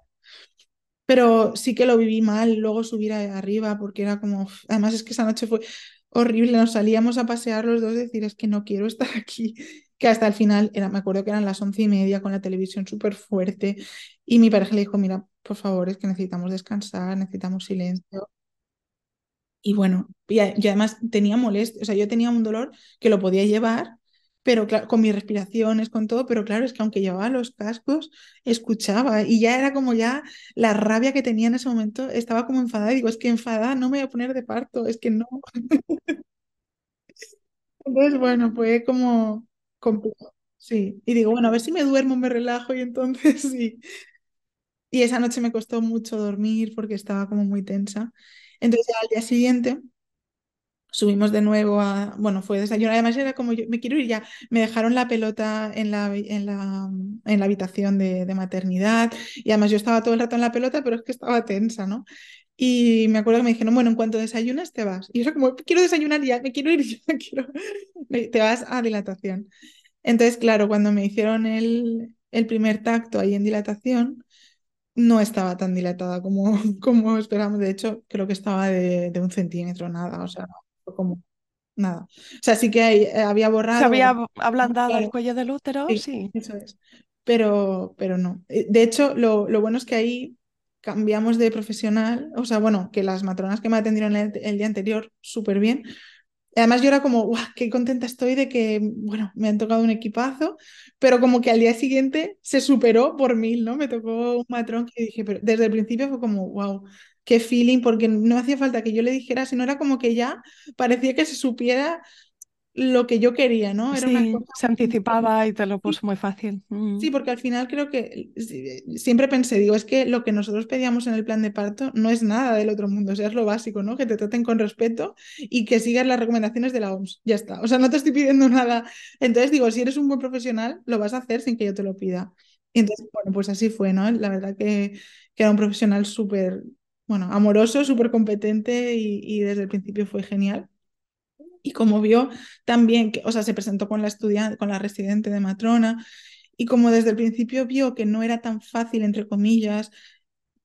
Pero sí que lo viví mal, luego subir arriba, porque era como, además es que esa noche fue, horrible, nos salíamos a pasear los dos, decir es que no quiero estar aquí, que hasta el final, era, me acuerdo que eran las once y media con la televisión súper fuerte y mi pareja le dijo, mira, por favor, es que necesitamos descansar, necesitamos silencio. Y bueno, y, además tenía molestia, o sea, yo tenía un dolor que lo podía llevar, pero claro, con mis respiraciones, con todo, pero claro, es que aunque llevaba los cascos, escuchaba y ya era como ya la rabia que tenía en ese momento, estaba como enfadada, digo, es que enfadada no me voy a poner de parto, es que no. Entonces, bueno, fue como complejo, sí. Y digo, bueno, a ver si me duermo, me relajo y entonces sí. Y esa noche me costó mucho dormir porque estaba como muy tensa. Entonces al día siguiente subimos de nuevo a, bueno, fue desayuno, además era como yo, me quiero ir ya, me dejaron la pelota en la, en la, en la habitación de, de, maternidad y además yo estaba todo el rato en la pelota, pero es que estaba tensa, ¿no? Y me acuerdo que me dijeron, bueno, en cuanto desayunas te vas. Y yo era como, quiero desayunar ya, me quiero ir ya, quiero... te vas a dilatación. Entonces, claro, cuando me hicieron el, el primer tacto ahí en dilatación, no estaba tan dilatada como, como esperamos. De hecho, creo que estaba de, de un centímetro, nada, o sea, no, como nada. O sea, sí que hay, eh, había borrado. Se había ablandado el cuello del útero, sí. sí. Eso es. Pero, pero no. Eh, de hecho, lo, lo, bueno es que ahí cambiamos de profesional, o sea, bueno, que las matronas que me atendieron el, el día anterior, súper bien, Además, yo era como, guau, qué contenta estoy de que, bueno, me han tocado un equipazo, pero como que al día siguiente se superó por mil, ¿no? Me tocó un matrón que dije, pero desde el principio fue como, wow, qué feeling, porque no hacía falta que yo le dijera, sino era como que ya parecía que se supiera lo que yo quería, ¿no? Era sí, se anticipaba y te lo puso muy fácil. Sí, porque al final creo que siempre pensé, digo, es que lo que nosotros pedíamos en el plan de parto no es nada del otro mundo, o sea, es lo básico, ¿no? Que te traten con respeto y que sigas las recomendaciones de la OMS, ya está. O sea, no te estoy pidiendo nada. Entonces digo, si eres un buen profesional, lo vas a hacer sin que yo te lo pida. entonces, bueno, pues así fue, ¿no? La verdad que, que era un profesional súper, bueno, amoroso, súper competente y, desde el principio fue genial y como vio también, que, o sea, se presentó con la estudiante, con la residente de matrona, y como desde el principio vio que no era tan fácil, entre comillas,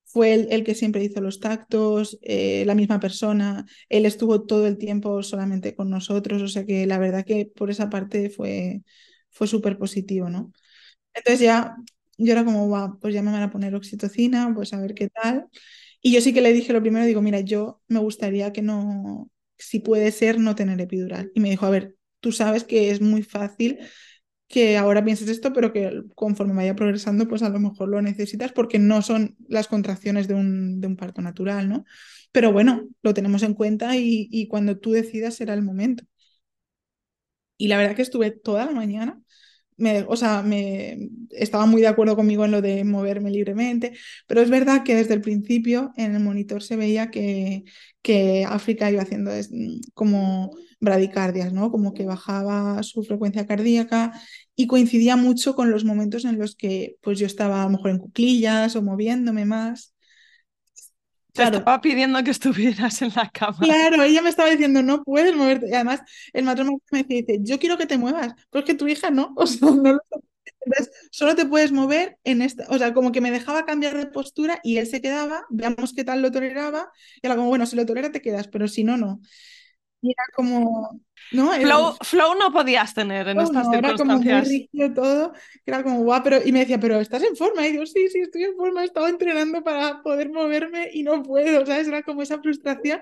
fue el, el que siempre hizo los tactos, eh, la misma persona, él estuvo todo el tiempo solamente con nosotros, o sea que la verdad que por esa parte fue, fue súper positivo, ¿no? Entonces ya yo era como, wow, pues ya me van a poner oxitocina, pues a ver qué tal. Y yo sí que le dije lo primero, digo, mira, yo me gustaría que no, si puede ser no tener epidural. Y me dijo, a ver, tú sabes que es muy fácil que ahora pienses esto, pero que conforme vaya progresando, pues a lo mejor lo necesitas porque no son las contracciones de un, de un parto natural, ¿no? Pero bueno, lo tenemos en cuenta y, y cuando tú decidas será el momento. Y la verdad que estuve toda la mañana me, o sea, me, estaba muy de acuerdo conmigo en lo de moverme libremente, pero es verdad que desde el principio en el monitor se veía que, que África iba haciendo como bradicardias, ¿no? Como que bajaba su frecuencia cardíaca y coincidía mucho con los momentos en los que pues yo estaba a lo mejor en cuclillas o moviéndome más. Te estaba pidiendo que estuvieras en la cama. Claro, ella me estaba diciendo, no puedes moverte. Y además, el matrimonio me dice, yo quiero que te muevas, pero es que tu hija no. O sea, no lo... Entonces, solo te puedes mover en esta. O sea, como que me dejaba cambiar de postura y él se quedaba, veamos qué tal lo toleraba. Y era como, bueno, si lo tolera te quedas, pero si no, no. Y era como, ¿no? Flow, flow, no podías tener en estas circunstancias. Era como muy rígido todo, era como guau, pero y me decía, pero ¿estás en forma? Y yo, sí, sí, estoy en forma, he estado entrenando para poder moverme y no puedo, ¿sabes? Era como esa frustración,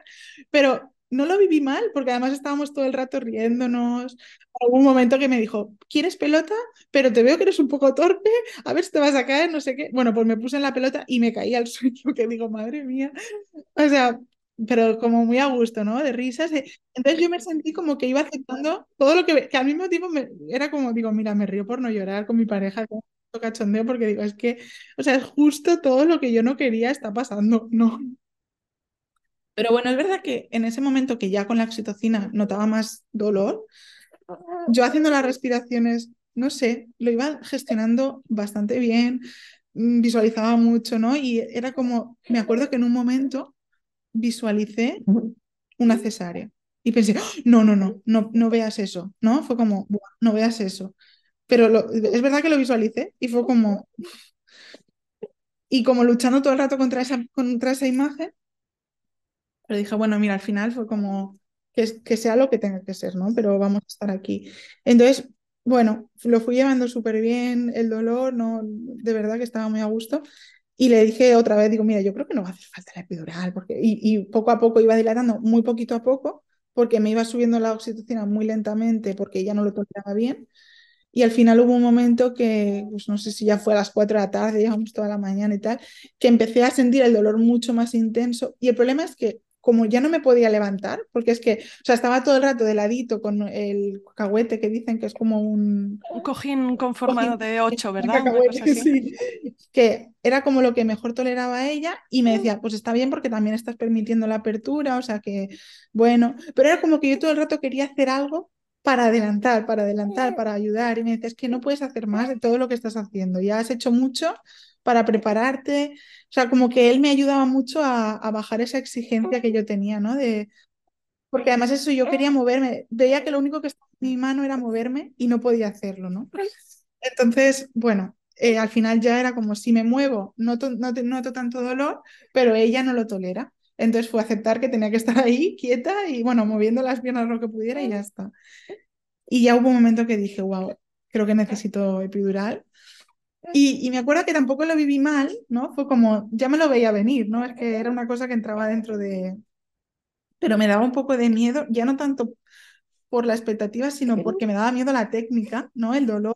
pero no lo viví mal, porque además estábamos todo el rato riéndonos. Hubo un momento que me dijo, ¿quieres pelota? Pero te veo que eres un poco torpe, a ver si te vas a caer, no sé qué. Bueno, pues me puse en la pelota y me caí al suelo, que digo, madre mía. O sea, pero como muy a gusto, ¿no? De risas. Entonces yo me sentí como que iba aceptando todo lo que, que al mismo tiempo me, era como, digo, mira, me río por no llorar con mi pareja, con cachondeo, porque digo, es que, o sea, es justo todo lo que yo no quería está pasando, ¿no? Pero bueno, es verdad que en ese momento que ya con la oxitocina notaba más dolor, yo haciendo las respiraciones, no sé, lo iba gestionando bastante bien, mm, visualizaba mucho, ¿no? Y era como, me acuerdo que en un momento visualicé una cesárea. Y pensé, ¡Ah! no, no, no, no, no veas eso, ¿no? Fue como, no veas eso. Pero es verdad que lo visualicé y fue como... Y como luchando todo el rato contra esa, contra esa imagen, pero dije, bueno, mira, al final fue como que, que sea lo que tenga que ser, ¿no? Pero vamos a estar aquí. Entonces, bueno, lo fui llevando súper bien, el dolor, no, de verdad que estaba muy a gusto. Y le dije otra vez, digo, mira, yo creo que no va a hacer falta la epidural, porque... y, poco a poco iba dilatando, muy poquito a poco, porque me iba subiendo la oxitocina muy lentamente, porque ya no lo toleraba bien. Y al final hubo un momento que, pues no sé si ya fue a las 4 de la tarde, llevamos toda la mañana y tal, que empecé a sentir el dolor mucho más intenso. Y el problema es que como ya no me podía levantar, porque es que, o sea, estaba todo el rato de ladito con el cacahuete que dicen que es como un... Un cojín conformado de ocho, ¿verdad? Sí. Que era como lo que mejor toleraba ella y me decía, pues está bien porque también estás permitiendo la apertura, o sea que, bueno, pero era como que yo todo el rato quería hacer algo para adelantar, para adelantar, para ayudar. Y me dices que no puedes hacer más de todo lo que estás haciendo. Ya has hecho mucho para prepararte. O sea, como que él me ayudaba mucho a, bajar esa exigencia que yo tenía, ¿no? De, porque además eso yo quería moverme. Veía que lo único que estaba en mi mano era moverme y no podía hacerlo, ¿no? Entonces, bueno, eh, al final ya era como si me muevo, noto, no noto tanto dolor, pero ella no lo tolera. Entonces fue aceptar que tenía que estar ahí quieta y bueno, moviendo las piernas lo que pudiera y ya está. Y ya hubo un momento que dije, wow, creo que necesito epidural. Y, y, me acuerdo que tampoco lo viví mal, ¿no? Fue como, ya me lo veía venir, ¿no? Es que era una cosa que entraba dentro de... Pero me daba un poco de miedo, ya no tanto por la expectativa, sino porque me daba miedo la técnica, ¿no? El dolor,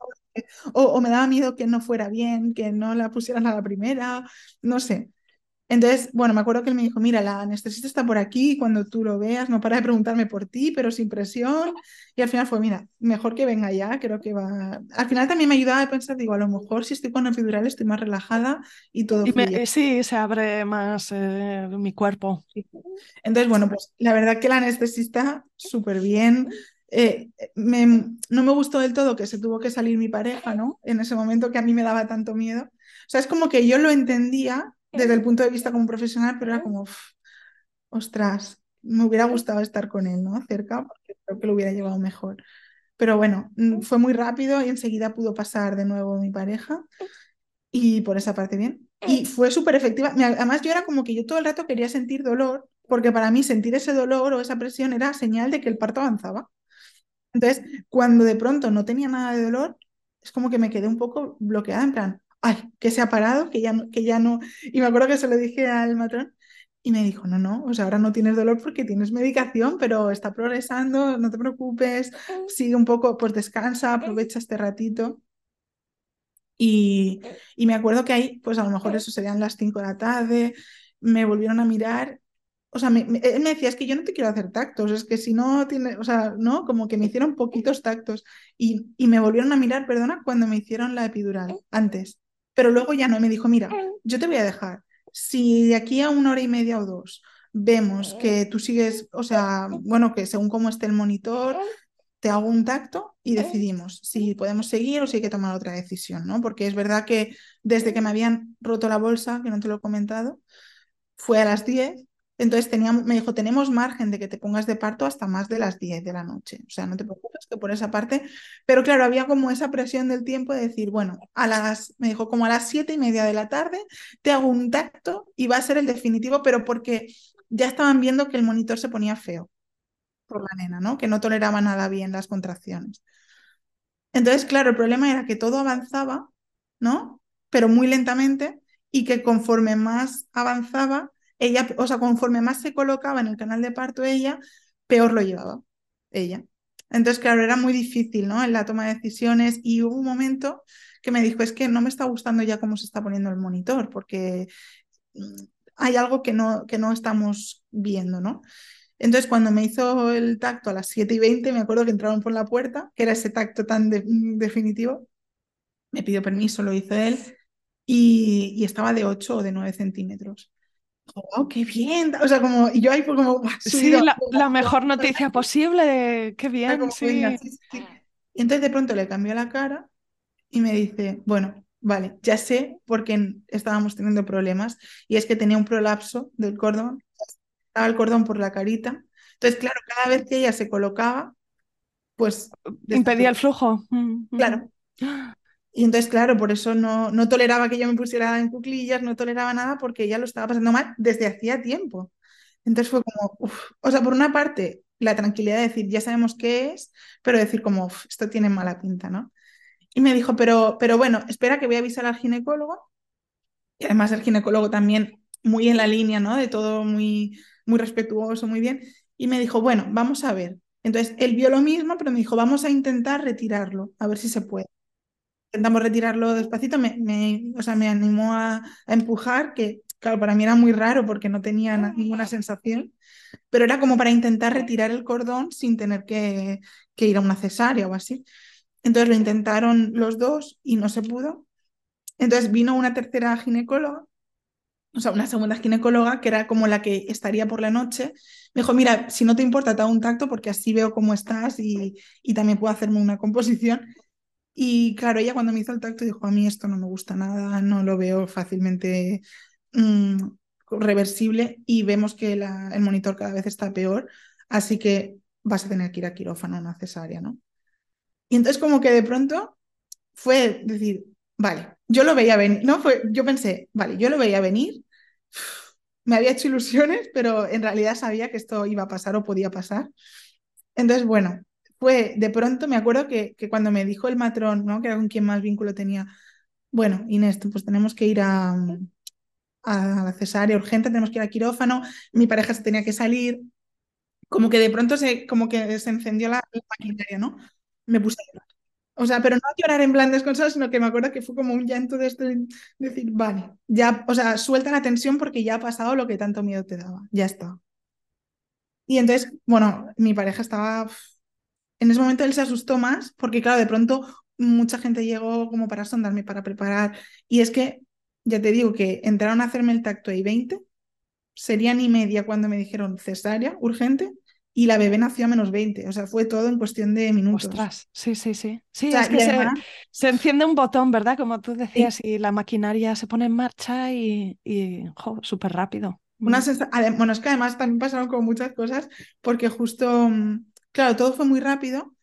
o, o me daba miedo que no fuera bien, que no la pusieran a la primera, no sé. Entonces, bueno, me acuerdo que él me dijo, mira, la anestesista está por aquí, cuando tú lo veas, no para de preguntarme por ti, pero sin presión. Y al final fue, mira, mejor que venga ya, creo que va... Al final también me ayudaba a pensar, digo, a lo mejor si estoy con epidural estoy más relajada y todo. Y me, sí, se abre más eh, mi cuerpo. Entonces, bueno, pues la verdad que la anestesista súper bien. Eh, me, no me gustó del todo que se tuvo que salir mi pareja, ¿no? En ese momento que a mí me daba tanto miedo. O sea, es como que yo lo entendía desde el punto de vista como profesional, pero era como, ostras, me hubiera gustado estar con él, ¿no? Cerca, porque creo que lo hubiera llevado mejor. Pero bueno, mm, fue muy rápido y enseguida pudo pasar de nuevo mi pareja y por esa parte bien. Y fue súper efectiva. Además, yo era como que yo todo el rato quería sentir dolor, porque para mí sentir ese dolor o esa presión era señal de que el parto avanzaba. Entonces, cuando de pronto no tenía nada de dolor, es como que me quedé un poco bloqueada, en plan, ay, que se ha parado, que ya, no, que ya no. Y me acuerdo que se lo dije al matrón y me dijo, no, no, o sea, ahora no tienes dolor porque tienes medicación, pero está progresando, no te preocupes, sigue un poco, pues descansa, aprovecha este ratito. Y, y me acuerdo que ahí, pues a lo mejor eso serían las 5 de la tarde, me volvieron a mirar o sea, me, él me decía, es que yo no te quiero hacer tactos, es que si no tiene, o sea, ¿no? Como que me hicieron poquitos tactos y, y me volvieron a mirar, perdona, cuando me hicieron la epidural, antes. Pero luego ya no, me dijo, mira, yo te voy a dejar. Si de aquí a una hora y media o dos vemos que tú sigues, o sea, bueno, que según cómo esté el monitor, te hago un tacto y decidimos si podemos seguir o si hay que tomar otra decisión, ¿no? Porque es verdad que desde que me habían roto la bolsa, que no te lo he comentado, fue a las 10 entonces me dijo, tenemos margen de que te pongas de parto hasta más de las 10 de la noche. O sea, no te preocupes que por esa parte. Pero claro, había como esa presión del tiempo de decir, bueno, a las, me dijo, como a las siete y media de la tarde te hago un tacto y va a ser el definitivo, pero porque ya estaban viendo que el monitor se ponía feo por la nena, ¿no? Que no toleraba nada bien las contracciones. Entonces, claro, el problema era que todo avanzaba, ¿no? Pero muy lentamente y que conforme más avanzaba, ella, o sea, conforme más se colocaba en el canal de parto ella, peor lo llevaba ella. Entonces, claro, era muy difícil, ¿no? En la toma de decisiones y hubo un momento que me dijo, es que no me está gustando ya cómo se está poniendo el monitor, porque mm, hay algo que no, que no estamos viendo, ¿no? Entonces, cuando me hizo el tacto a las 7 y 20, me acuerdo que entraron por la puerta, que era ese tacto tan definitivo, me pidió permiso, lo hizo él, y, y estaba de 8 o de 9 centímetros oh, qué bien. O sea, como, y yo ahí fue como, sí, la, mejor noticia posible, qué bien, sí. Y entonces de pronto le cambió la cara y me dice, bueno, vale, ya sé por qué estábamos teniendo problemas y es que tenía un prolapso del cordón, estaba el cordón por la carita. Entonces, claro, cada vez que ella se colocaba, pues... Impedía el flujo. Mm, mm. Claro. Y entonces, claro, por eso no, no toleraba que yo me pusiera en cuclillas, no toleraba nada porque ella lo estaba pasando mal desde hacía tiempo. Entonces fue como, o sea, por una parte, la tranquilidad de decir, ya sabemos qué es, pero decir como, esto tiene mala pinta, ¿no? Y me dijo, pero, pero bueno, espera que voy a avisar al ginecólogo. Y además el ginecólogo también muy en la línea, ¿no? De todo muy, muy respetuoso, muy bien. Y me dijo, bueno, vamos a ver. Entonces, él vio lo mismo, pero me dijo, vamos a intentar retirarlo, a ver si se puede intentamos retirarlo despacito, me, me, o sea, me animó a, empujar, que claro, para mí era muy raro porque no tenía ninguna sensación, pero era como para intentar retirar el cordón sin tener que, que ir a una cesárea o así. Entonces lo intentaron los dos y no se pudo. Entonces vino una tercera ginecóloga, o sea, una segunda ginecóloga, que era como la que estaría por la noche. Me dijo, mira, si no te importa, te hago un tacto porque así veo cómo estás y, y también puedo hacerme una composición. Y claro, ella cuando me hizo el tacto dijo, a mí esto no me gusta nada, no lo veo fácilmente mm, reversible y vemos que el monitor cada vez está peor, así que vas a tener que ir a quirófano, una cesárea, ¿no? Y entonces como que de pronto fue decir, vale, yo lo veía venir, ¿no? Fue, yo pensé, vale, yo lo veía venir, me había hecho ilusiones, pero en realidad sabía que esto iba a pasar o podía pasar. Entonces, bueno, fue de pronto, me acuerdo que, que cuando me dijo el matrón, ¿no? Que era con quien más vínculo tenía, bueno, Inés, pues tenemos que ir a, a la cesárea urgente, tenemos que ir a quirófano, mi pareja se tenía que salir, como que de pronto se, como que se encendió la, maquinaria, ¿no? Me puse a llorar. O sea, pero no a llorar en plan desconsolado, sino que me acuerdo que fue como un llanto de esto, de decir, vale, ya, o sea, suelta la tensión porque ya ha pasado lo que tanto miedo te daba, ya está. Y entonces, bueno, mi pareja estaba, en ese momento él se asustó más porque, claro, de pronto mucha gente llegó como para sondarme, para preparar. Y es que, ya te digo que entraron a hacerme el tacto y 20, serían y media cuando me dijeron cesárea, urgente, y la bebé nació a menos 20. O sea, fue todo en cuestión de minutos. Ostras, sí, sí, sí. Sí, O sea, es que se, enciende un botón, ¿verdad? Como tú decías, y la maquinaria se pone en marcha y, y súper rápido. Una Mm. Bueno, es que además también pasaron como muchas cosas, porque justo, mm, claro, todo fue muy rápido.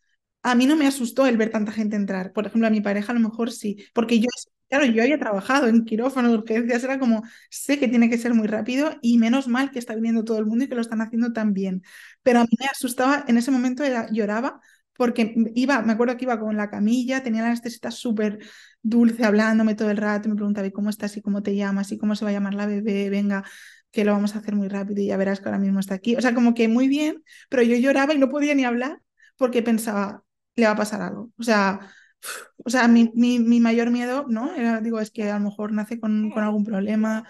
A mí no me asustó el ver tanta gente entrar. Por ejemplo, a mi pareja a lo mejor sí, porque yo, claro, yo había trabajado en quirófano de urgencias, era como, sé que tiene que ser muy rápido y menos mal que está viniendo todo el mundo y que lo están haciendo tan bien. Pero a mí me asustaba, en ese momento era- lloraba porque iba, me acuerdo que iba con la camilla, tenía la anestesista súper dulce hablándome todo el rato, me preguntaba, ¿y cómo estás? ¿Y cómo te llamas? ¿Y cómo se va a llamar la bebé? Venga, que lo vamos a hacer muy rápido y ya verás que ahora mismo está aquí. O sea, como que muy bien, pero yo lloraba y no podía ni hablar porque pensaba, le va a pasar algo. O sea, o sea mi, mi, mi mayor miedo, ¿no? Era, digo, es que a lo mejor nace con, con algún problema,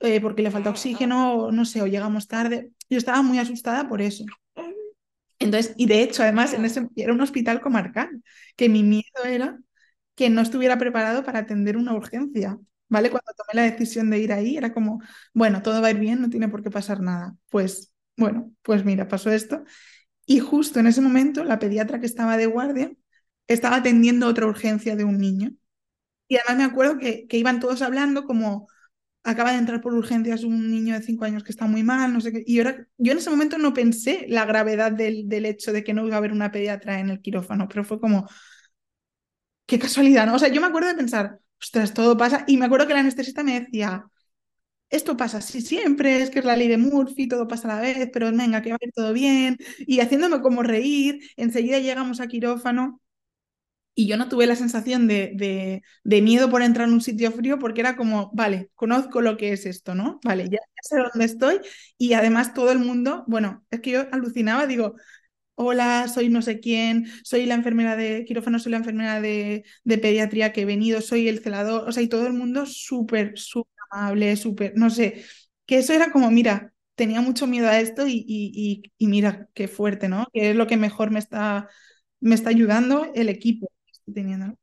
eh, porque le falta oxígeno, o no sé, o llegamos tarde. Yo estaba muy asustada por eso. Entonces, y de hecho, además, en ese, era un hospital comarcal, que mi miedo era que no estuviera preparado para atender una urgencia, ¿vale? Cuando tomé la decisión de ir ahí, era como, bueno, todo va a ir bien, no tiene por qué pasar nada. Pues, bueno, pues mira, pasó esto. Y justo en ese momento, la pediatra que estaba de guardia estaba atendiendo otra urgencia de un niño. Y además me acuerdo que, que iban todos hablando como, acaba de entrar por urgencias un niño de cinco años que está muy mal, no sé qué. Y era- yo en ese momento no pensé la gravedad del, del hecho de que no iba a haber una pediatra en el quirófano, pero fue como, qué casualidad, ¿no? O sea, yo me acuerdo de pensar, ostras, todo pasa. Y me acuerdo que la anestesista me decía, esto pasa así siempre, es que es la ley de Murphy, todo pasa a la vez, pero venga, que va a ir todo bien. Y haciéndome como reír, enseguida llegamos a quirófano. Y yo no tuve la sensación de, de, de miedo por entrar en un sitio frío porque era como, vale, conozco lo que es esto, ¿no? Vale, ya, sé dónde estoy y además todo el mundo, bueno, es que yo alucinaba, digo, hola, soy no sé quién, soy la enfermera de quirófano, soy la enfermera de, pediatría que he venido, soy el celador, o sea, y todo el mundo súper, súper amable, súper, no sé, que eso era como, mira, tenía mucho miedo a esto y, y, y, y mira, qué fuerte, ¿no? Que es lo que mejor me está, me está ayudando el equipo que estoy teniendo.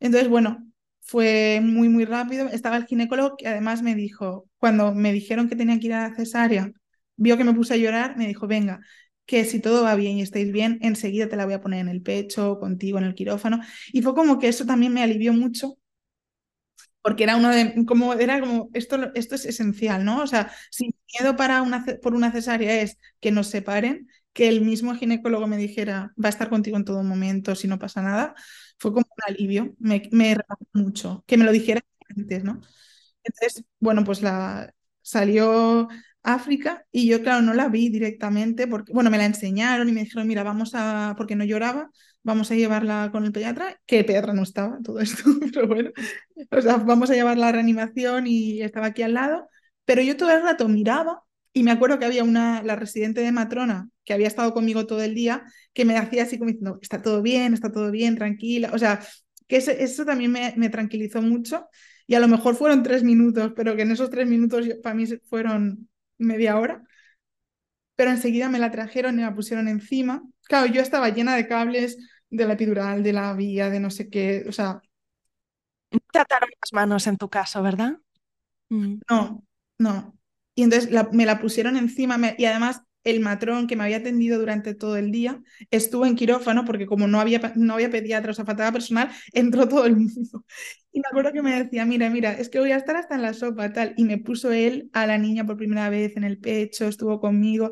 Entonces, bueno, fue muy, muy rápido. Estaba el ginecólogo que además me dijo, cuando me dijeron que tenía que ir a la cesárea, vio que me puse a llorar, me dijo, venga, que si todo va bien y estáis bien, enseguida te la voy a poner en el pecho, contigo en el quirófano. Y fue como que eso también me alivió mucho, porque era uno de, como, era como, esto, esto es esencial, ¿no? O sea, si mi miedo para una, por una cesárea es que nos separen, que el mismo ginecólogo me dijera, va a estar contigo en todo momento, si no pasa nada, fue como un alivio, me, me mucho, que me lo dijera antes, ¿no? Entonces, bueno, pues la salió África y yo, claro, no la vi directamente porque, bueno, me la enseñaron y me dijeron, mira, vamos a, porque no lloraba, vamos a llevarla con el pediatra, que el pediatra no estaba, todo esto, pero bueno, o sea, vamos a llevarla a reanimación y estaba aquí al lado, pero yo todo el rato miraba y me acuerdo que había una, la residente de matrona que había estado conmigo todo el día, que me hacía así como diciendo, está todo bien, está todo bien, tranquila, o sea, que eso, también me, me tranquilizó mucho y a lo mejor fueron tres minutos, pero que en esos tres minutos para mí fueron media hora. Pero enseguida me la trajeron y la pusieron encima. Claro, yo estaba llena de cables de la epidural, de la vía, de no sé qué. O sea, Te ataron las manos en tu caso, ¿verdad? Mm. no, no. Y entonces la- me la pusieron encima me- y además el matrón que me había atendido durante todo el día estuvo en quirófano porque como no había, no había pediatra, o sea, faltaba personal, entró todo el mundo. Y me acuerdo que me decía, mira, mira, es que voy a estar hasta en la sopa, tal. Y me puso él a la niña por primera vez en el pecho, estuvo conmigo.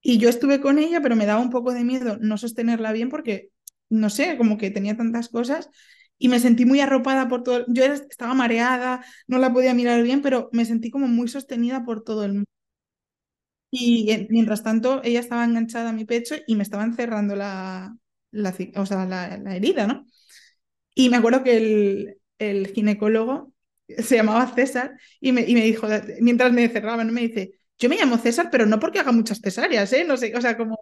Y yo estuve con ella, pero me daba un poco de miedo no sostenerla bien porque, no sé, como que tenía tantas cosas. y me sentí muy arropada por todo. Yo estaba mareada, no la podía mirar bien, pero me sentí como muy sostenida por todo el mundo. Y mientras tanto, ella estaba enganchada a mi pecho y me estaban cerrando la, la, o sea, la, la herida, ¿no? Y me acuerdo que el, el ginecólogo se llamaba César y me, y me dijo, mientras me cerraban, me dice, yo me llamo César, pero no porque haga muchas cesáreas, ¿eh? No sé, o sea, como...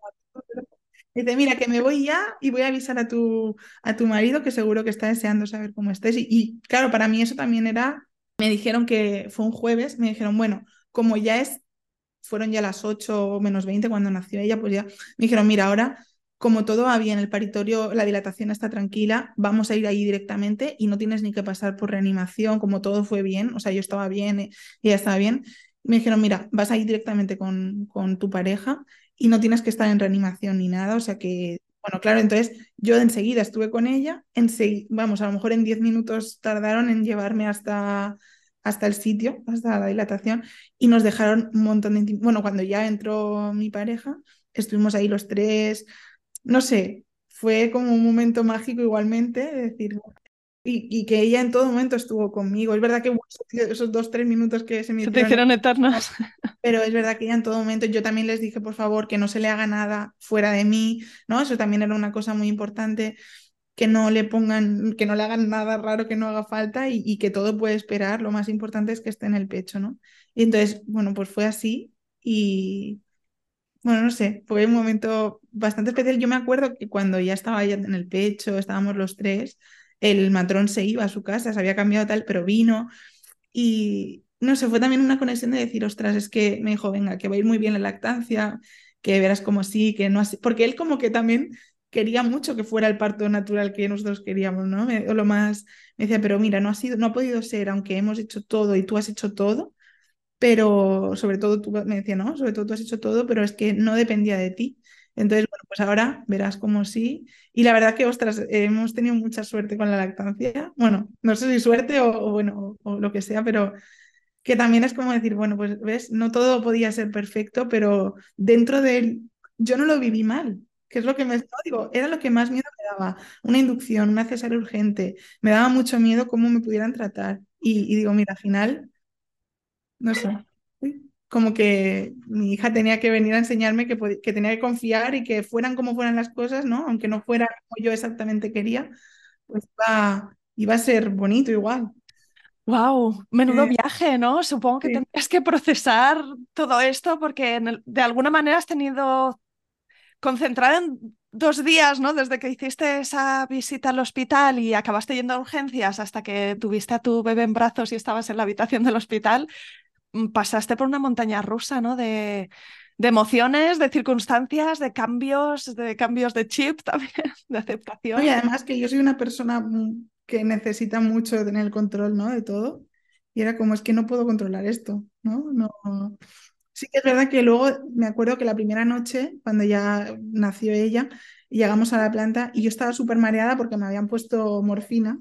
Dice, mira, que me voy ya y voy a avisar a tu, a tu marido que seguro que está deseando saber cómo estés. Y, y claro, para mí eso también era, me dijeron que fue un jueves, me dijeron, bueno, como ya es, fueron ya las 8 menos 20 cuando nació ella, pues ya me dijeron, mira, ahora como todo va bien, el paritorio, la dilatación está tranquila, vamos a ir ahí directamente y no tienes ni que pasar por reanimación, como todo fue bien, o sea, yo estaba bien y ella estaba bien. me dijeron, mira, vas a ir directamente con, con tu pareja y no tienes que estar en reanimación ni nada, o sea que, bueno, claro, entonces yo enseguida estuve con ella, enseguida, vamos, a lo mejor en 10 minutos tardaron en llevarme hasta, hasta el sitio, hasta la dilatación, y nos dejaron un montón de... Bueno, cuando ya entró mi pareja, estuvimos ahí los tres, no sé, fue como un momento mágico igualmente, decir, y, que ella en todo momento estuvo conmigo. Es verdad que esos dos, tres minutos que se me se te hicieron eternos. Pero es verdad que ella en todo momento, yo también les dije, por favor, que no se le haga nada fuera de mí, ¿no? Eso también era una cosa muy importante, que no le pongan, que no le hagan nada raro que no haga falta y, que todo puede esperar. Lo más importante es que esté en el pecho, ¿no? Y entonces, bueno, pues fue así y, bueno, no sé, fue un momento bastante especial. Yo me acuerdo que cuando ya estaba ya en el pecho, estábamos los tres, el matrón se iba a su casa, se había cambiado tal, pero vino y no sé, fue también una conexión de decir, ostras, es que me dijo, venga, que va a ir muy bien la lactancia, que verás como sí, que no así, porque él como que también quería mucho que fuera el parto natural que nosotros queríamos, ¿no? o lo más, me decía, pero mira, no ha sido, no ha podido ser, aunque hemos hecho todo y tú has hecho todo, pero sobre todo tú me decía, no, sobre todo tú has hecho todo, pero es que no dependía de ti. Entonces, bueno, pues ahora verás como sí. Y la verdad que, ostras, hemos tenido mucha suerte con la lactancia. Bueno, no sé si suerte o, bueno, o, lo que sea, pero que también es como decir, bueno, pues ves, no todo podía ser perfecto, pero dentro de él, yo no lo viví mal, que es lo que me digo, era lo que más miedo me daba, una inducción, una cesárea urgente, me daba mucho miedo cómo me pudieran tratar. Y, y digo, mira, al final no sé. Como que mi hija tenía que venir a enseñarme que, que tenía que confiar y que fueran como fueran las cosas, ¿no? Aunque no fuera como yo exactamente quería, pues iba, iba a ser bonito igual. Wow, menudo viaje, ¿no? Supongo que tendrías que procesar todo esto porque de alguna manera has tenido concentrada en dos días, ¿no? Desde que hiciste esa visita al hospital y acabaste yendo a urgencias hasta que tuviste a tu bebé en brazos y estabas en la habitación del hospital, Mm, pasaste por una montaña rusa, ¿no? De, emociones, de circunstancias, de cambios, de cambios de chip también, de aceptación. Y además que yo soy una persona mm, que necesita mucho tener el control, ¿no? De todo. Y era como, es que no puedo controlar esto, ¿no? No. Sí que es verdad que luego me acuerdo que la primera noche, cuando ya nació ella, llegamos a la planta y yo estaba súper mareada porque me habían puesto morfina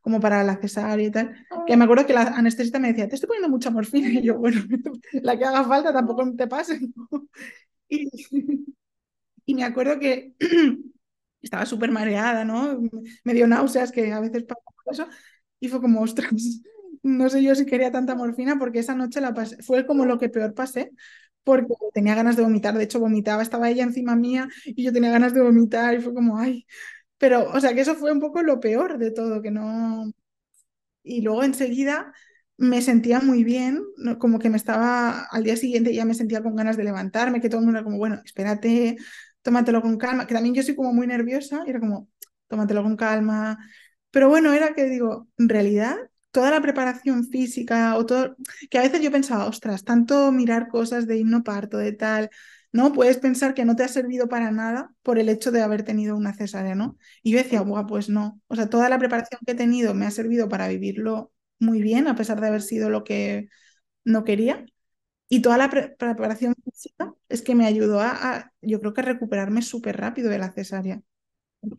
como para la cesárea y tal, que me acuerdo que la anestesista me decía, te estoy poniendo mucha morfina, y yo, bueno, la que haga falta tampoco te pase. Y, y me acuerdo que estaba súper mareada, ¿no? Me dio náuseas, que a veces pasa eso, y fue como, ostras, no sé yo si quería tanta morfina, porque esa noche la pasé, fue como lo que peor pasé, porque tenía ganas de vomitar, de hecho vomitaba, estaba ella encima mía y yo tenía ganas de vomitar y fue como, ay, pero, o sea, que eso fue un poco lo peor de todo, que no... Y luego enseguida me sentía muy bien, como que me estaba, al día siguiente ya me sentía con ganas de levantarme, que todo el mundo era como, bueno, espérate, tómatelo con calma, que también yo soy como muy nerviosa, y era como, tómatelo con calma. Pero bueno, era que digo, en realidad, toda la preparación física o que a veces yo pensaba, ostras, tanto mirar cosas de himno parto, de tal, ¿no? Puedes pensar que no te ha servido para nada por el hecho de haber tenido una cesárea, ¿no? Y yo decía, Buah, pues no. O sea, toda la preparación que he tenido me ha servido para vivirlo muy bien, a pesar de haber sido lo que no quería. Y toda la preparación física es que me ayudó a, yo creo que a recuperarme súper rápido de la cesárea.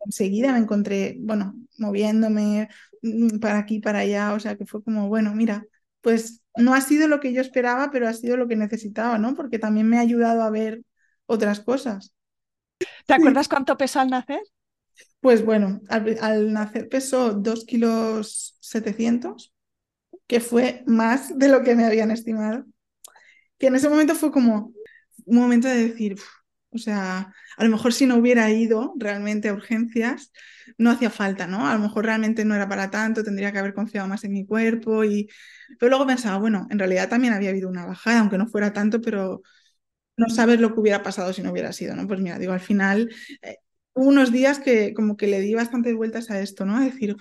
Enseguida me encontré, bueno, moviéndome para aquí, para allá, o sea que fue como, bueno, mira, pues no ha sido lo que yo esperaba, pero ha sido lo que necesitaba, ¿no? Porque también me ha ayudado a ver otras cosas. ¿Te acuerdas cuánto pesó al nacer? Pues bueno, al, nacer pesó 2 kilos 700, que fue más de lo que me habían estimado. Que en ese momento fue como un momento de decir, o sea, a lo mejor si no hubiera ido realmente a urgencias, no hacía falta, ¿no? A lo mejor realmente no era para tanto, tendría que haber confiado más en mi cuerpo y... Pero luego pensaba, bueno, en realidad también había habido una bajada, aunque no fuera tanto, pero no sabes lo que hubiera pasado si no hubiera sido, ¿no? Pues mira, digo, al final eh, hubo unos días que como que le di bastantes vueltas a esto, ¿no? A decir,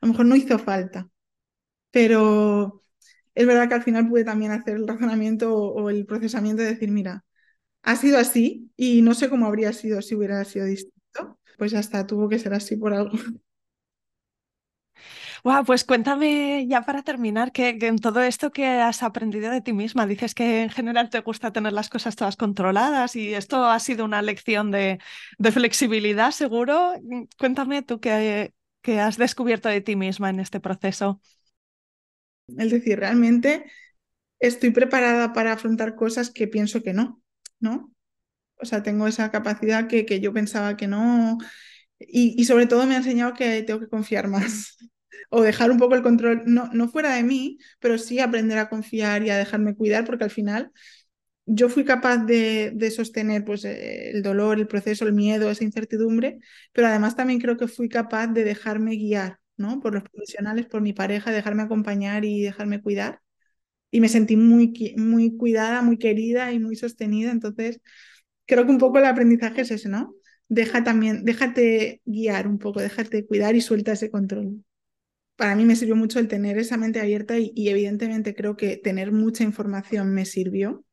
a lo mejor no hizo falta, pero es verdad que al final pude también hacer el razonamiento o, el procesamiento de decir, mira, ha sido así y no sé cómo habría sido si hubiera sido distinto, pues ya está, tuvo que ser así por algo. pues cuéntame ya para terminar que, en todo esto que has aprendido de ti misma, dices que en general te gusta tener las cosas todas controladas y esto ha sido una lección de, flexibilidad, seguro. Cuéntame tú qué, qué has descubierto de ti misma en este proceso. Es decir, realmente estoy preparada para afrontar cosas que pienso que no, ¿no? O sea, tengo esa capacidad que, que yo pensaba que no. Y, y, sobre todo me ha enseñado que tengo que confiar más o dejar un poco el control, no, no fuera de mí, pero sí aprender a confiar y a dejarme cuidar, porque al final yo fui capaz de, de sostener pues, eh, el dolor, el proceso, el miedo, esa incertidumbre, pero además también creo que fui capaz de dejarme guiar ¿no? por los profesionales, por mi pareja, dejarme acompañar y dejarme cuidar. Y me sentí muy, muy cuidada, muy querida y muy sostenida. Entonces, creo que un poco el aprendizaje es ese, ¿no? Deja también, déjate guiar un poco, déjate cuidar y suelta ese control para mí me sirvió mucho el tener esa mente abierta y, evidentemente creo que tener mucha información me sirvió.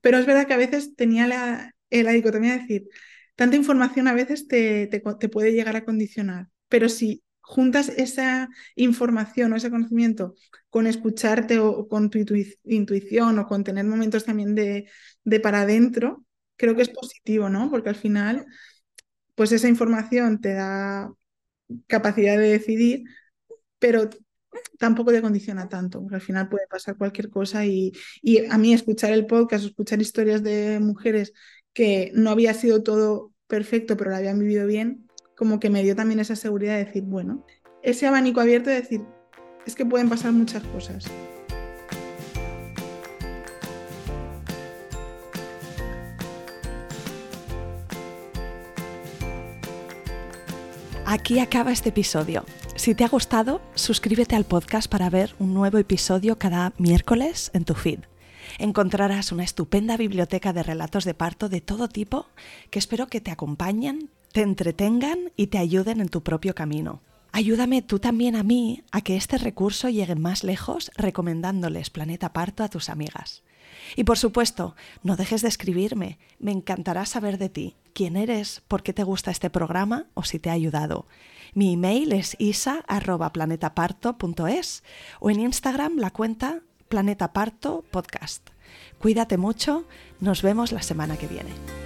Pero es verdad que a veces tenía la, la dicotomía de decir, tanta información a veces te, te, puede llegar a condicionar, pero si juntas esa información o ese conocimiento con escucharte o, con tu intuición o con tener momentos también de, de para adentro, creo que es positivo, ¿no? Porque al final, pues esa información te da capacidad de decidir, pero tampoco te condiciona tanto, porque al final puede pasar cualquier cosa y, y a mí escuchar el podcast, escuchar historias de mujeres que no había sido todo perfecto, pero lo habían vivido bien, como que me dio también esa seguridad de decir, bueno, ese abanico abierto de decir, es que pueden pasar muchas cosas. Aquí acaba este episodio. Si te ha gustado, suscríbete al podcast para ver un nuevo episodio cada miércoles en tu feed. Encontrarás una estupenda biblioteca de relatos de parto de todo tipo que espero que te acompañen, te entretengan y te ayuden en tu propio camino. Ayúdame tú también a mí a que este recurso llegue más lejos recomendándoles Planeta Parto a tus amigas. Y por supuesto, no dejes de escribirme, me encantará saber de ti, quién eres, por qué te gusta este programa o si te ha ayudado. Mi email es isa.planetaparto.es o en Instagram la cuenta Planeta Parto Podcast. Cuídate mucho, nos vemos la semana que viene.